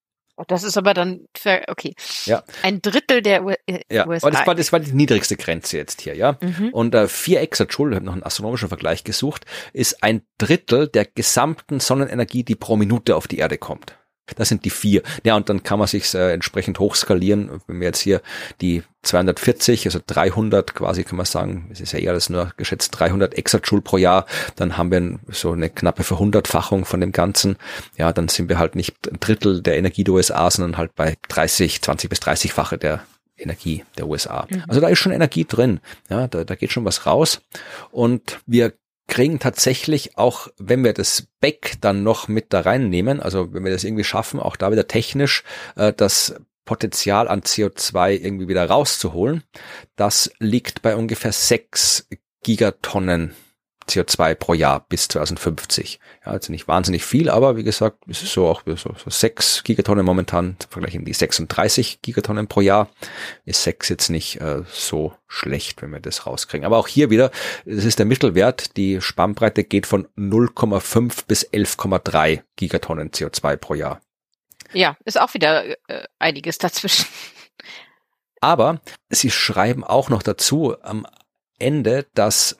Oh, das ist aber dann für, okay. Ja. Ein Drittel der U äh, ja. USA. Und das war, das war die niedrigste Grenze jetzt hier, ja. Mhm. Und äh, vier Exajoule, ich habe noch einen astronomischen Vergleich gesucht, ist ein Drittel der gesamten Sonnenenergie, die pro Minute auf die Erde kommt. Das sind die vier. Ja, und dann kann man sich äh, entsprechend hochskalieren. Wenn wir jetzt hier die 240, also 300 quasi kann man sagen, es ist ja eher alles nur geschätzt 300 Exajoule pro Jahr, dann haben wir so eine knappe Verhundertfachung von dem Ganzen. Ja, dann sind wir halt nicht ein Drittel der Energie der USA, sondern halt bei 30, 20 bis 30-fache der Energie der USA. Mhm. Also da ist schon Energie drin. Ja, da, da geht schon was raus. Und wir kriegen tatsächlich auch, wenn wir das Back dann noch mit da reinnehmen, also wenn wir das irgendwie schaffen, auch da wieder technisch äh, das Potenzial an CO2 irgendwie wieder rauszuholen, das liegt bei ungefähr sechs Gigatonnen CO2 pro Jahr bis 2050. Ja, also nicht wahnsinnig viel, aber wie gesagt, es ist so auch so, so 6 Gigatonnen momentan, vergleichen die 36 Gigatonnen pro Jahr, ist 6 jetzt nicht äh, so schlecht, wenn wir das rauskriegen. Aber auch hier wieder, das ist der Mittelwert, die Spannbreite geht von 0,5 bis 11,3 Gigatonnen CO2 pro Jahr. Ja, ist auch wieder äh, einiges dazwischen. Aber sie schreiben auch noch dazu am Ende, dass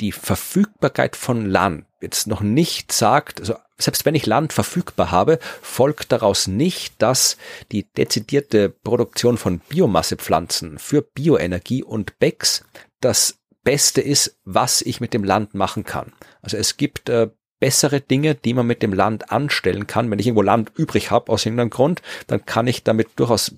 die Verfügbarkeit von Land jetzt noch nicht sagt, also selbst wenn ich Land verfügbar habe, folgt daraus nicht, dass die dezidierte Produktion von Biomassepflanzen für Bioenergie und BECS das Beste ist, was ich mit dem Land machen kann. Also es gibt äh, bessere Dinge, die man mit dem Land anstellen kann. Wenn ich irgendwo Land übrig habe aus irgendeinem Grund, dann kann ich damit durchaus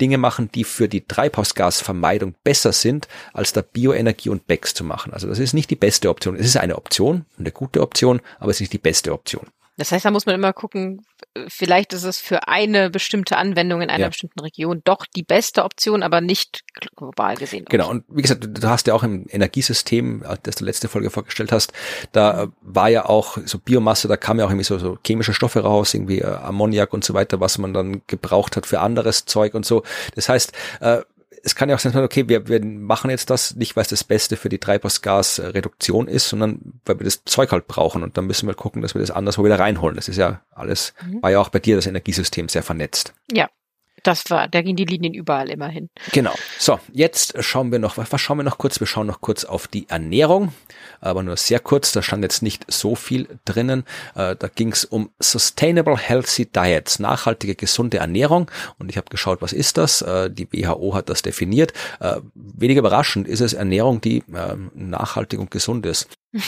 Dinge machen, die für die Treibhausgasvermeidung besser sind, als da Bioenergie und BECS zu machen. Also das ist nicht die beste Option. Es ist eine Option, eine gute Option, aber es ist nicht die beste Option. Das heißt, da muss man immer gucken, vielleicht ist es für eine bestimmte Anwendung in einer ja. bestimmten Region doch die beste Option, aber nicht global gesehen. Genau. Und wie gesagt, du hast ja auch im Energiesystem, das du letzte Folge vorgestellt hast, da war ja auch so Biomasse, da kam ja auch irgendwie so, so chemische Stoffe raus, irgendwie äh, Ammoniak und so weiter, was man dann gebraucht hat für anderes Zeug und so. Das heißt, äh, es kann ja auch sein, okay, wir, wir machen jetzt das nicht, weil es das Beste für die Treibhausgasreduktion ist, sondern weil wir das Zeug halt brauchen und dann müssen wir gucken, dass wir das anderswo wieder reinholen. Das ist ja alles, mhm. war ja auch bei dir das Energiesystem sehr vernetzt. Ja, das war, da gehen die Linien überall immer hin. Genau. So, jetzt schauen wir noch, was schauen wir noch kurz? Wir schauen noch kurz auf die Ernährung, aber nur sehr kurz, da stand jetzt nicht so viel drinnen. Äh, da ging es um Sustainable Healthy Diets, nachhaltige, gesunde Ernährung. Und ich habe geschaut, was ist das? Äh, die WHO hat das definiert. Äh, weniger überraschend ist es Ernährung, die nachhaltig und gesund ist. <laughs>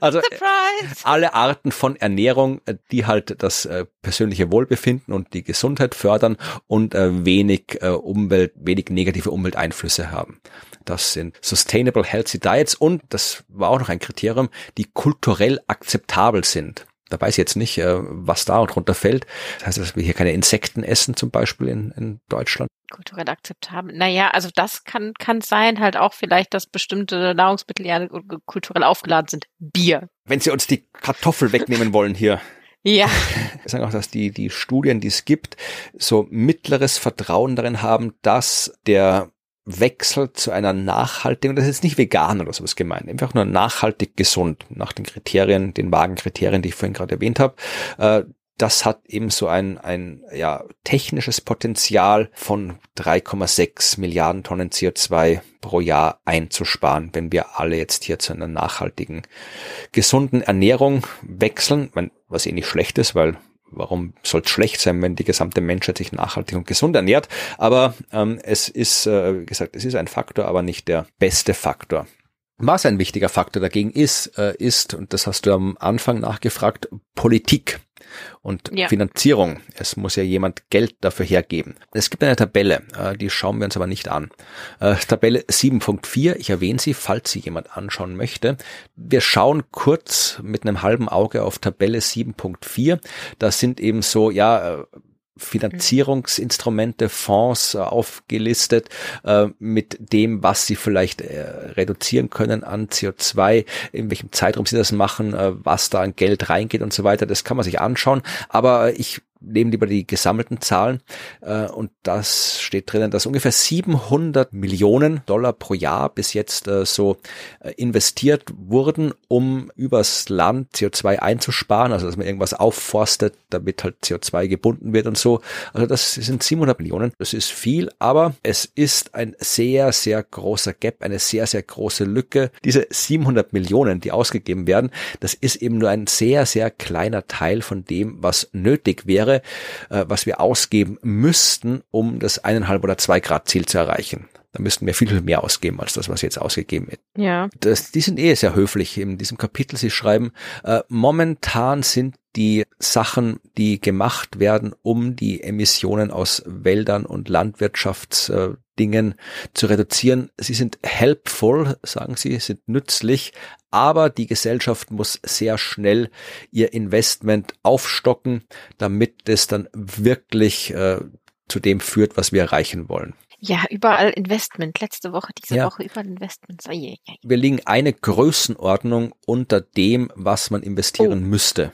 also Surprise. alle Arten von Ernährung, äh, die halt das äh, persönliche Wohlbefinden und die Gesundheit fördern und äh, wenig Umwelt, wenig negative Umwelteinflüsse haben. Das sind Sustainable Healthy Diets und, das war auch noch ein Kriterium, die kulturell akzeptabel sind. Da weiß ich jetzt nicht, was da drunter fällt. Das heißt, dass wir hier keine Insekten essen, zum Beispiel in, in Deutschland kulturell akzeptabel. Naja, also das kann, kann sein, halt auch vielleicht, dass bestimmte Nahrungsmittel ja kulturell aufgeladen sind. Bier. Wenn Sie uns die Kartoffel wegnehmen wollen hier. <laughs> Ja. <laughs> Wir sagen auch, dass die, die Studien, die es gibt, so mittleres Vertrauen darin haben, dass der Wechsel zu einer nachhaltigen, das ist nicht vegan oder sowas gemeint, einfach nur nachhaltig gesund, nach den Kriterien, den vagen Kriterien, die ich vorhin gerade erwähnt habe. Äh, das hat eben so ein, ein ja, technisches Potenzial von 3,6 Milliarden Tonnen CO2 pro Jahr einzusparen, wenn wir alle jetzt hier zu einer nachhaltigen, gesunden Ernährung wechseln, was eh nicht schlecht ist, weil warum soll es schlecht sein, wenn die gesamte Menschheit sich nachhaltig und gesund ernährt? Aber ähm, es ist, äh, wie gesagt, es ist ein Faktor, aber nicht der beste Faktor. Was ein wichtiger Faktor dagegen ist, äh, ist, und das hast du am Anfang nachgefragt, Politik und ja. Finanzierung. Es muss ja jemand Geld dafür hergeben. Es gibt eine Tabelle, äh, die schauen wir uns aber nicht an. Äh, Tabelle 7.4, ich erwähne sie, falls sie jemand anschauen möchte. Wir schauen kurz mit einem halben Auge auf Tabelle 7.4. Da sind eben so, ja, äh, Finanzierungsinstrumente, Fonds äh, aufgelistet äh, mit dem, was sie vielleicht äh, reduzieren können an CO2, in welchem Zeitraum sie das machen, was da an Geld reingeht und so weiter. Das kann man sich anschauen. Aber ich nehmen lieber die gesammelten Zahlen äh, und das steht drinnen, dass ungefähr 700 Millionen Dollar pro Jahr bis jetzt äh, so äh, investiert wurden, um übers Land CO2 einzusparen, also dass man irgendwas aufforstet, damit halt CO2 gebunden wird und so. Also das sind 700 Millionen, das ist viel, aber es ist ein sehr, sehr großer Gap, eine sehr, sehr große Lücke. Diese 700 Millionen, die ausgegeben werden, das ist eben nur ein sehr, sehr kleiner Teil von dem, was nötig wäre, wäre, äh, was wir ausgeben müssten, um das eineinhalb oder zwei Grad Ziel zu erreichen. Da müssten wir viel, viel mehr ausgeben als das, was jetzt ausgegeben wird. Ja. Das, die sind eh sehr höflich in diesem Kapitel. Sie schreiben, äh, momentan sind die Sachen, die gemacht werden, um die Emissionen aus Wäldern und Landwirtschaftsdingen zu reduzieren. Sie sind helpful, sagen sie, sind nützlich, aber die Gesellschaft muss sehr schnell ihr Investment aufstocken, damit es dann wirklich äh, zu dem führt, was wir erreichen wollen. Ja, überall Investment. Letzte Woche, diese ja. Woche überall Investments. Oh je, je. Wir liegen eine Größenordnung unter dem, was man investieren oh. müsste.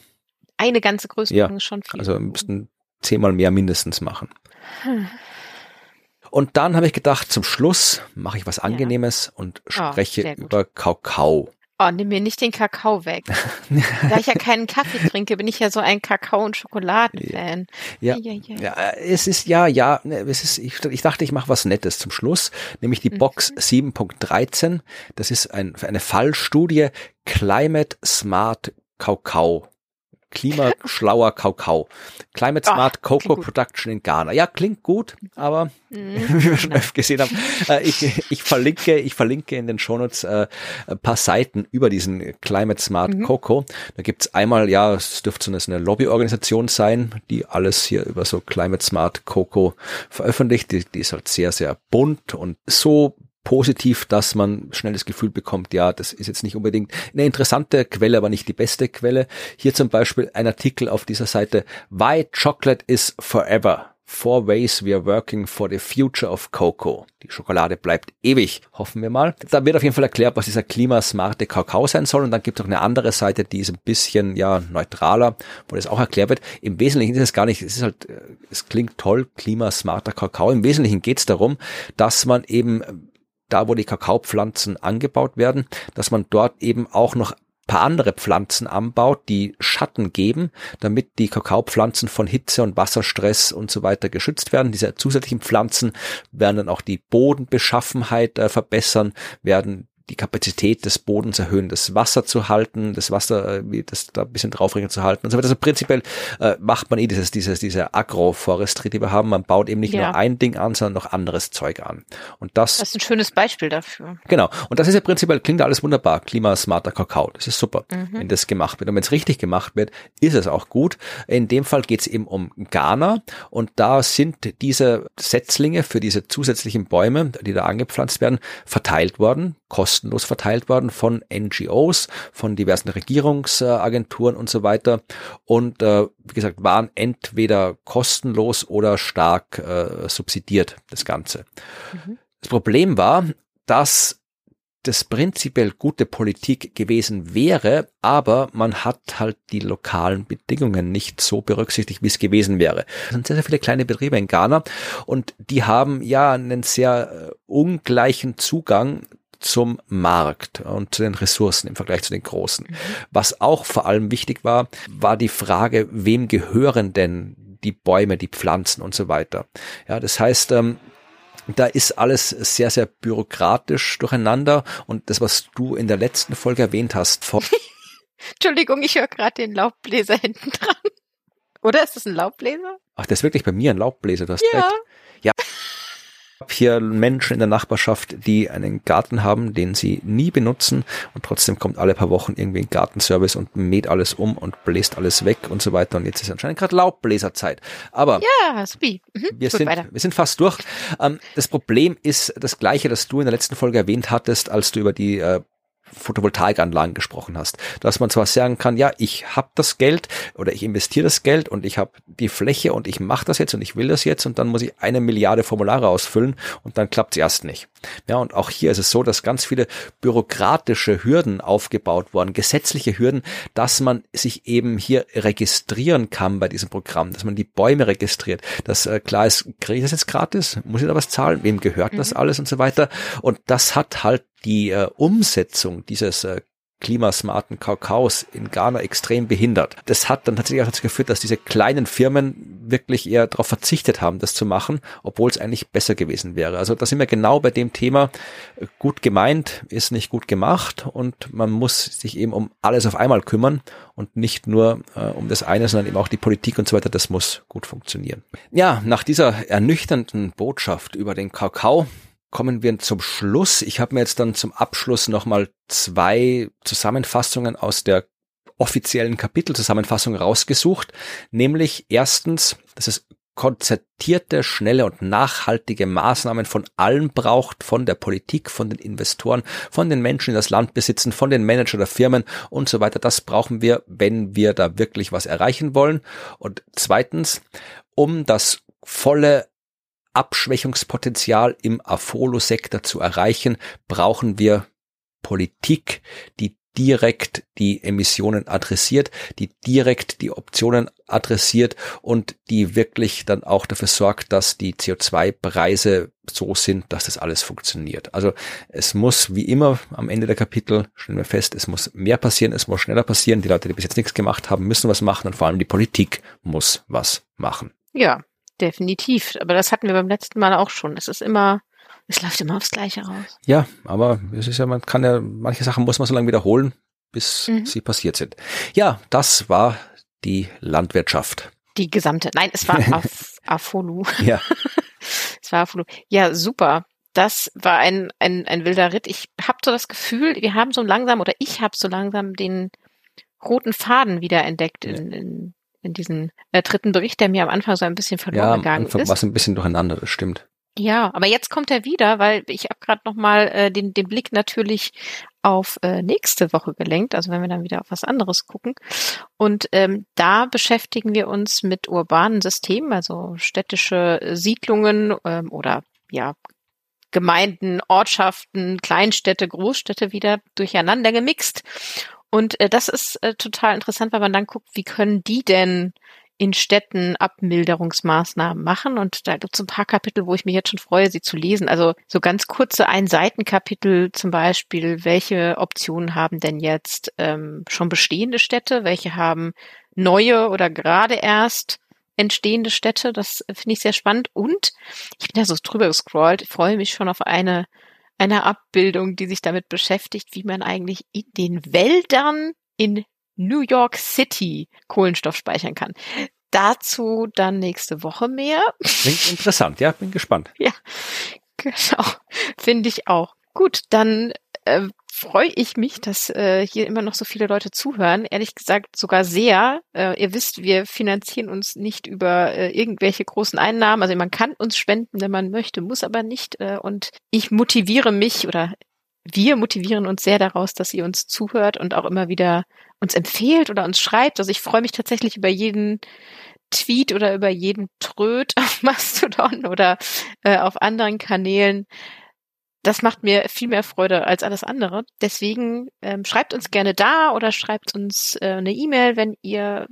Eine ganze Größenordnung ja. ist schon viel. Also wir müssten zehnmal mehr mindestens machen. Hm. Und dann habe ich gedacht, zum Schluss mache ich was Angenehmes ja. und oh, spreche oh, über Kakao. Oh, nimm mir nicht den Kakao weg. <laughs> da ich ja keinen Kaffee trinke, bin ich ja so ein Kakao- und Schokoladen-Fan. Ja, ja, ja, ja, es ist, ja, ja, ne, es ist, ich, ich dachte, ich mache was Nettes zum Schluss, nämlich die Box mhm. 7.13. Das ist ein, eine Fallstudie Climate Smart Kakao klimaschlauer Kakao. Climate Smart Ach, Cocoa Production in Ghana. Ja, klingt gut, aber mhm. <laughs> wie wir schon öfter gesehen haben, äh, ich, ich verlinke, ich verlinke in den Shownotes äh, ein paar Seiten über diesen Climate Smart mhm. Cocoa. Da gibt's einmal, ja, es dürfte so eine Lobbyorganisation sein, die alles hier über so Climate Smart Cocoa veröffentlicht. Die, die ist halt sehr, sehr bunt und so positiv, dass man schnell das Gefühl bekommt, ja, das ist jetzt nicht unbedingt eine interessante Quelle, aber nicht die beste Quelle. Hier zum Beispiel ein Artikel auf dieser Seite, Why Chocolate is Forever. Four ways we are working for the future of cocoa. Die Schokolade bleibt ewig, hoffen wir mal. Da wird auf jeden Fall erklärt, was dieser klimasmarte Kakao sein soll. Und dann gibt es auch eine andere Seite, die ist ein bisschen ja neutraler, wo das auch erklärt wird. Im Wesentlichen ist es gar nicht, es ist halt, äh, es klingt toll, klimasmarter Kakao. Im Wesentlichen geht es darum, dass man eben da wo die Kakaopflanzen angebaut werden, dass man dort eben auch noch paar andere Pflanzen anbaut, die Schatten geben, damit die Kakaopflanzen von Hitze und Wasserstress und so weiter geschützt werden. Diese zusätzlichen Pflanzen werden dann auch die Bodenbeschaffenheit äh, verbessern, werden die Kapazität des Bodens erhöhen, das Wasser zu halten, das Wasser, äh, das da ein bisschen draufregeln zu halten und so weiter. Also prinzipiell äh, macht man eh dieses, dieses, diese Agroforestry, die wir haben. Man baut eben nicht ja. nur ein Ding an, sondern noch anderes Zeug an. Und das, das ist ein schönes Beispiel dafür. Genau. Und das ist ja prinzipiell, klingt alles wunderbar. Klimasmarter Kakao. Das ist super, mhm. wenn das gemacht wird. Und wenn es richtig gemacht wird, ist es auch gut. In dem Fall geht es eben um Ghana. Und da sind diese Setzlinge für diese zusätzlichen Bäume, die da angepflanzt werden, verteilt worden kostenlos verteilt worden von NGOs, von diversen Regierungsagenturen und so weiter und äh, wie gesagt waren entweder kostenlos oder stark äh, subsidiert das Ganze. Mhm. Das Problem war, dass das prinzipiell gute Politik gewesen wäre, aber man hat halt die lokalen Bedingungen nicht so berücksichtigt, wie es gewesen wäre. Es sind sehr, sehr viele kleine Betriebe in Ghana und die haben ja einen sehr äh, ungleichen Zugang zum Markt und zu den Ressourcen im Vergleich zu den großen. Was auch vor allem wichtig war, war die Frage, wem gehören denn die Bäume, die Pflanzen und so weiter. Ja, das heißt, ähm, da ist alles sehr, sehr bürokratisch durcheinander und das, was du in der letzten Folge erwähnt hast. <laughs> Entschuldigung, ich höre gerade den Laubbläser hinten dran. Oder ist das ein Laubbläser? Ach, das ist wirklich bei mir ein Laubbläser, du hast ja. recht. Ja habe hier Menschen in der Nachbarschaft, die einen Garten haben, den sie nie benutzen und trotzdem kommt alle paar Wochen irgendwie ein Gartenservice und mäht alles um und bläst alles weg und so weiter. Und jetzt ist anscheinend gerade Laubbläserzeit. Aber ja, mhm. wir, sind, wir sind fast durch. Ähm, das Problem ist das gleiche, das du in der letzten Folge erwähnt hattest, als du über die äh, Photovoltaikanlagen gesprochen hast. Dass man zwar sagen kann, ja, ich habe das Geld oder ich investiere das Geld und ich habe die Fläche und ich mache das jetzt und ich will das jetzt und dann muss ich eine Milliarde Formulare ausfüllen und dann klappt es erst nicht. Ja, und auch hier ist es so, dass ganz viele bürokratische Hürden aufgebaut wurden, gesetzliche Hürden, dass man sich eben hier registrieren kann bei diesem Programm, dass man die Bäume registriert, dass äh, klar ist, kriege ich das jetzt gratis? Muss ich da was zahlen? Wem gehört mhm. das alles und so weiter? Und das hat halt die äh, Umsetzung dieses äh, klimasmarten Kakaos in Ghana extrem behindert. Das hat dann tatsächlich auch dazu geführt, dass diese kleinen Firmen wirklich eher darauf verzichtet haben, das zu machen, obwohl es eigentlich besser gewesen wäre. Also da sind wir genau bei dem Thema, gut gemeint ist nicht gut gemacht und man muss sich eben um alles auf einmal kümmern und nicht nur äh, um das eine, sondern eben auch die Politik und so weiter, das muss gut funktionieren. Ja, nach dieser ernüchternden Botschaft über den Kakao kommen wir zum Schluss. Ich habe mir jetzt dann zum Abschluss nochmal zwei Zusammenfassungen aus der offiziellen Kapitelzusammenfassung rausgesucht, nämlich erstens, dass es konzertierte, schnelle und nachhaltige Maßnahmen von allen braucht, von der Politik, von den Investoren, von den Menschen, die das Land besitzen, von den Managern der Firmen und so weiter. Das brauchen wir, wenn wir da wirklich was erreichen wollen. Und zweitens, um das volle Abschwächungspotenzial im Afolo-Sektor zu erreichen, brauchen wir Politik, die direkt die Emissionen adressiert, die direkt die Optionen adressiert und die wirklich dann auch dafür sorgt, dass die CO2-Preise so sind, dass das alles funktioniert. Also es muss wie immer am Ende der Kapitel, stellen wir fest, es muss mehr passieren, es muss schneller passieren. Die Leute, die bis jetzt nichts gemacht haben, müssen was machen und vor allem die Politik muss was machen. Ja, Definitiv. Aber das hatten wir beim letzten Mal auch schon. Es ist immer, es läuft immer aufs Gleiche raus. Ja, aber es ist ja, man kann ja, manche Sachen muss man so lange wiederholen, bis mhm. sie passiert sind. Ja, das war die Landwirtschaft. Die gesamte. Nein, es war <laughs> Af Afolu. Ja. <laughs> es war Afolu. Ja, super. Das war ein, ein, ein wilder Ritt. Ich habe so das Gefühl, wir haben so langsam, oder ich habe so langsam den roten Faden wieder entdeckt in, in in diesen äh, dritten Bericht, der mir am Anfang so ein bisschen verloren ja, gegangen Anfang ist. war es ein bisschen durcheinander, das stimmt. Ja, aber jetzt kommt er wieder, weil ich habe gerade noch mal äh, den, den Blick natürlich auf äh, nächste Woche gelenkt, also wenn wir dann wieder auf was anderes gucken. Und ähm, da beschäftigen wir uns mit urbanen Systemen, also städtische Siedlungen ähm, oder ja Gemeinden, Ortschaften, Kleinstädte, Großstädte wieder durcheinander gemixt. Und äh, das ist äh, total interessant, weil man dann guckt, wie können die denn in Städten Abmilderungsmaßnahmen machen. Und da gibt es ein paar Kapitel, wo ich mich jetzt schon freue, sie zu lesen. Also so ganz kurze Ein-Seiten-Kapitel zum Beispiel, welche Optionen haben denn jetzt ähm, schon bestehende Städte, welche haben neue oder gerade erst entstehende Städte. Das finde ich sehr spannend. Und ich bin da so drüber gescrollt, freue mich schon auf eine einer Abbildung, die sich damit beschäftigt, wie man eigentlich in den Wäldern in New York City Kohlenstoff speichern kann. Dazu dann nächste Woche mehr. Klingt <laughs> interessant, ja, bin gespannt. Ja, genau, finde ich auch. Gut, dann äh, freue ich mich, dass äh, hier immer noch so viele Leute zuhören. Ehrlich gesagt sogar sehr. Äh, ihr wisst, wir finanzieren uns nicht über äh, irgendwelche großen Einnahmen. Also man kann uns spenden, wenn man möchte, muss aber nicht. Äh, und ich motiviere mich oder wir motivieren uns sehr daraus, dass ihr uns zuhört und auch immer wieder uns empfehlt oder uns schreibt. Also ich freue mich tatsächlich über jeden Tweet oder über jeden Tröd <laughs> auf Mastodon oder äh, auf anderen Kanälen das macht mir viel mehr Freude als alles andere. Deswegen ähm, schreibt uns gerne da oder schreibt uns äh, eine E-Mail, wenn ihr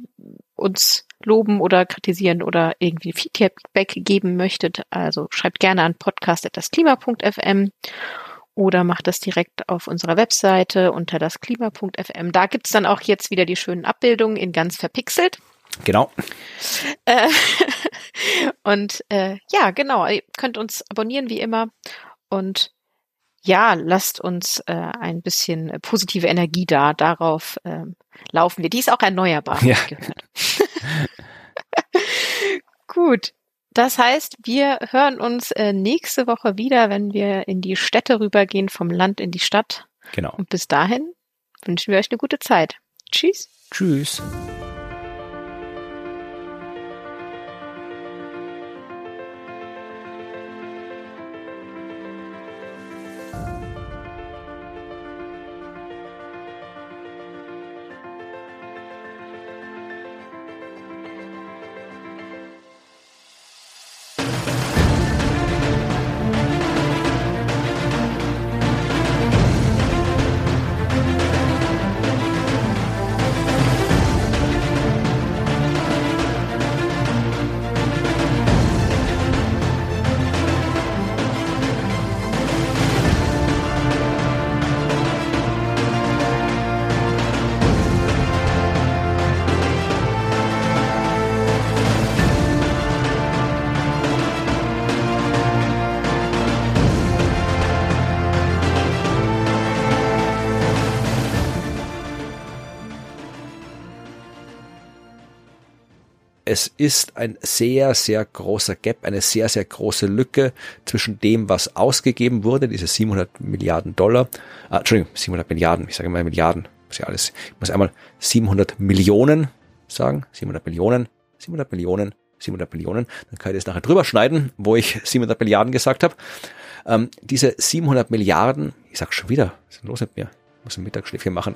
uns loben oder kritisieren oder irgendwie Feedback geben möchtet. Also schreibt gerne an podcast.dasklima.fm oder macht das direkt auf unserer Webseite unter dasklima.fm. Da gibt's dann auch jetzt wieder die schönen Abbildungen in ganz verpixelt. Genau. Äh, <laughs> und äh, ja, genau, ihr könnt uns abonnieren wie immer und ja, lasst uns äh, ein bisschen äh, positive Energie da. Darauf ähm, laufen wir. Die ist auch erneuerbar. Ja. <laughs> Gut. Das heißt, wir hören uns äh, nächste Woche wieder, wenn wir in die Städte rübergehen, vom Land in die Stadt. Genau. Und bis dahin wünschen wir euch eine gute Zeit. Tschüss. Tschüss. Es ist ein sehr, sehr großer Gap, eine sehr, sehr große Lücke zwischen dem, was ausgegeben wurde, diese 700 Milliarden Dollar, äh, Entschuldigung, 700 Milliarden, ich sage immer Milliarden, muss ja alles, ich muss einmal 700 Millionen sagen, 700 Millionen, 700 Millionen, 700 Millionen, dann kann ich das nachher drüber schneiden, wo ich 700 Milliarden gesagt habe. Ähm, diese 700 Milliarden, ich sag schon wieder, was ist denn los mit mir? Ich muss ein Mittagsschläfchen machen.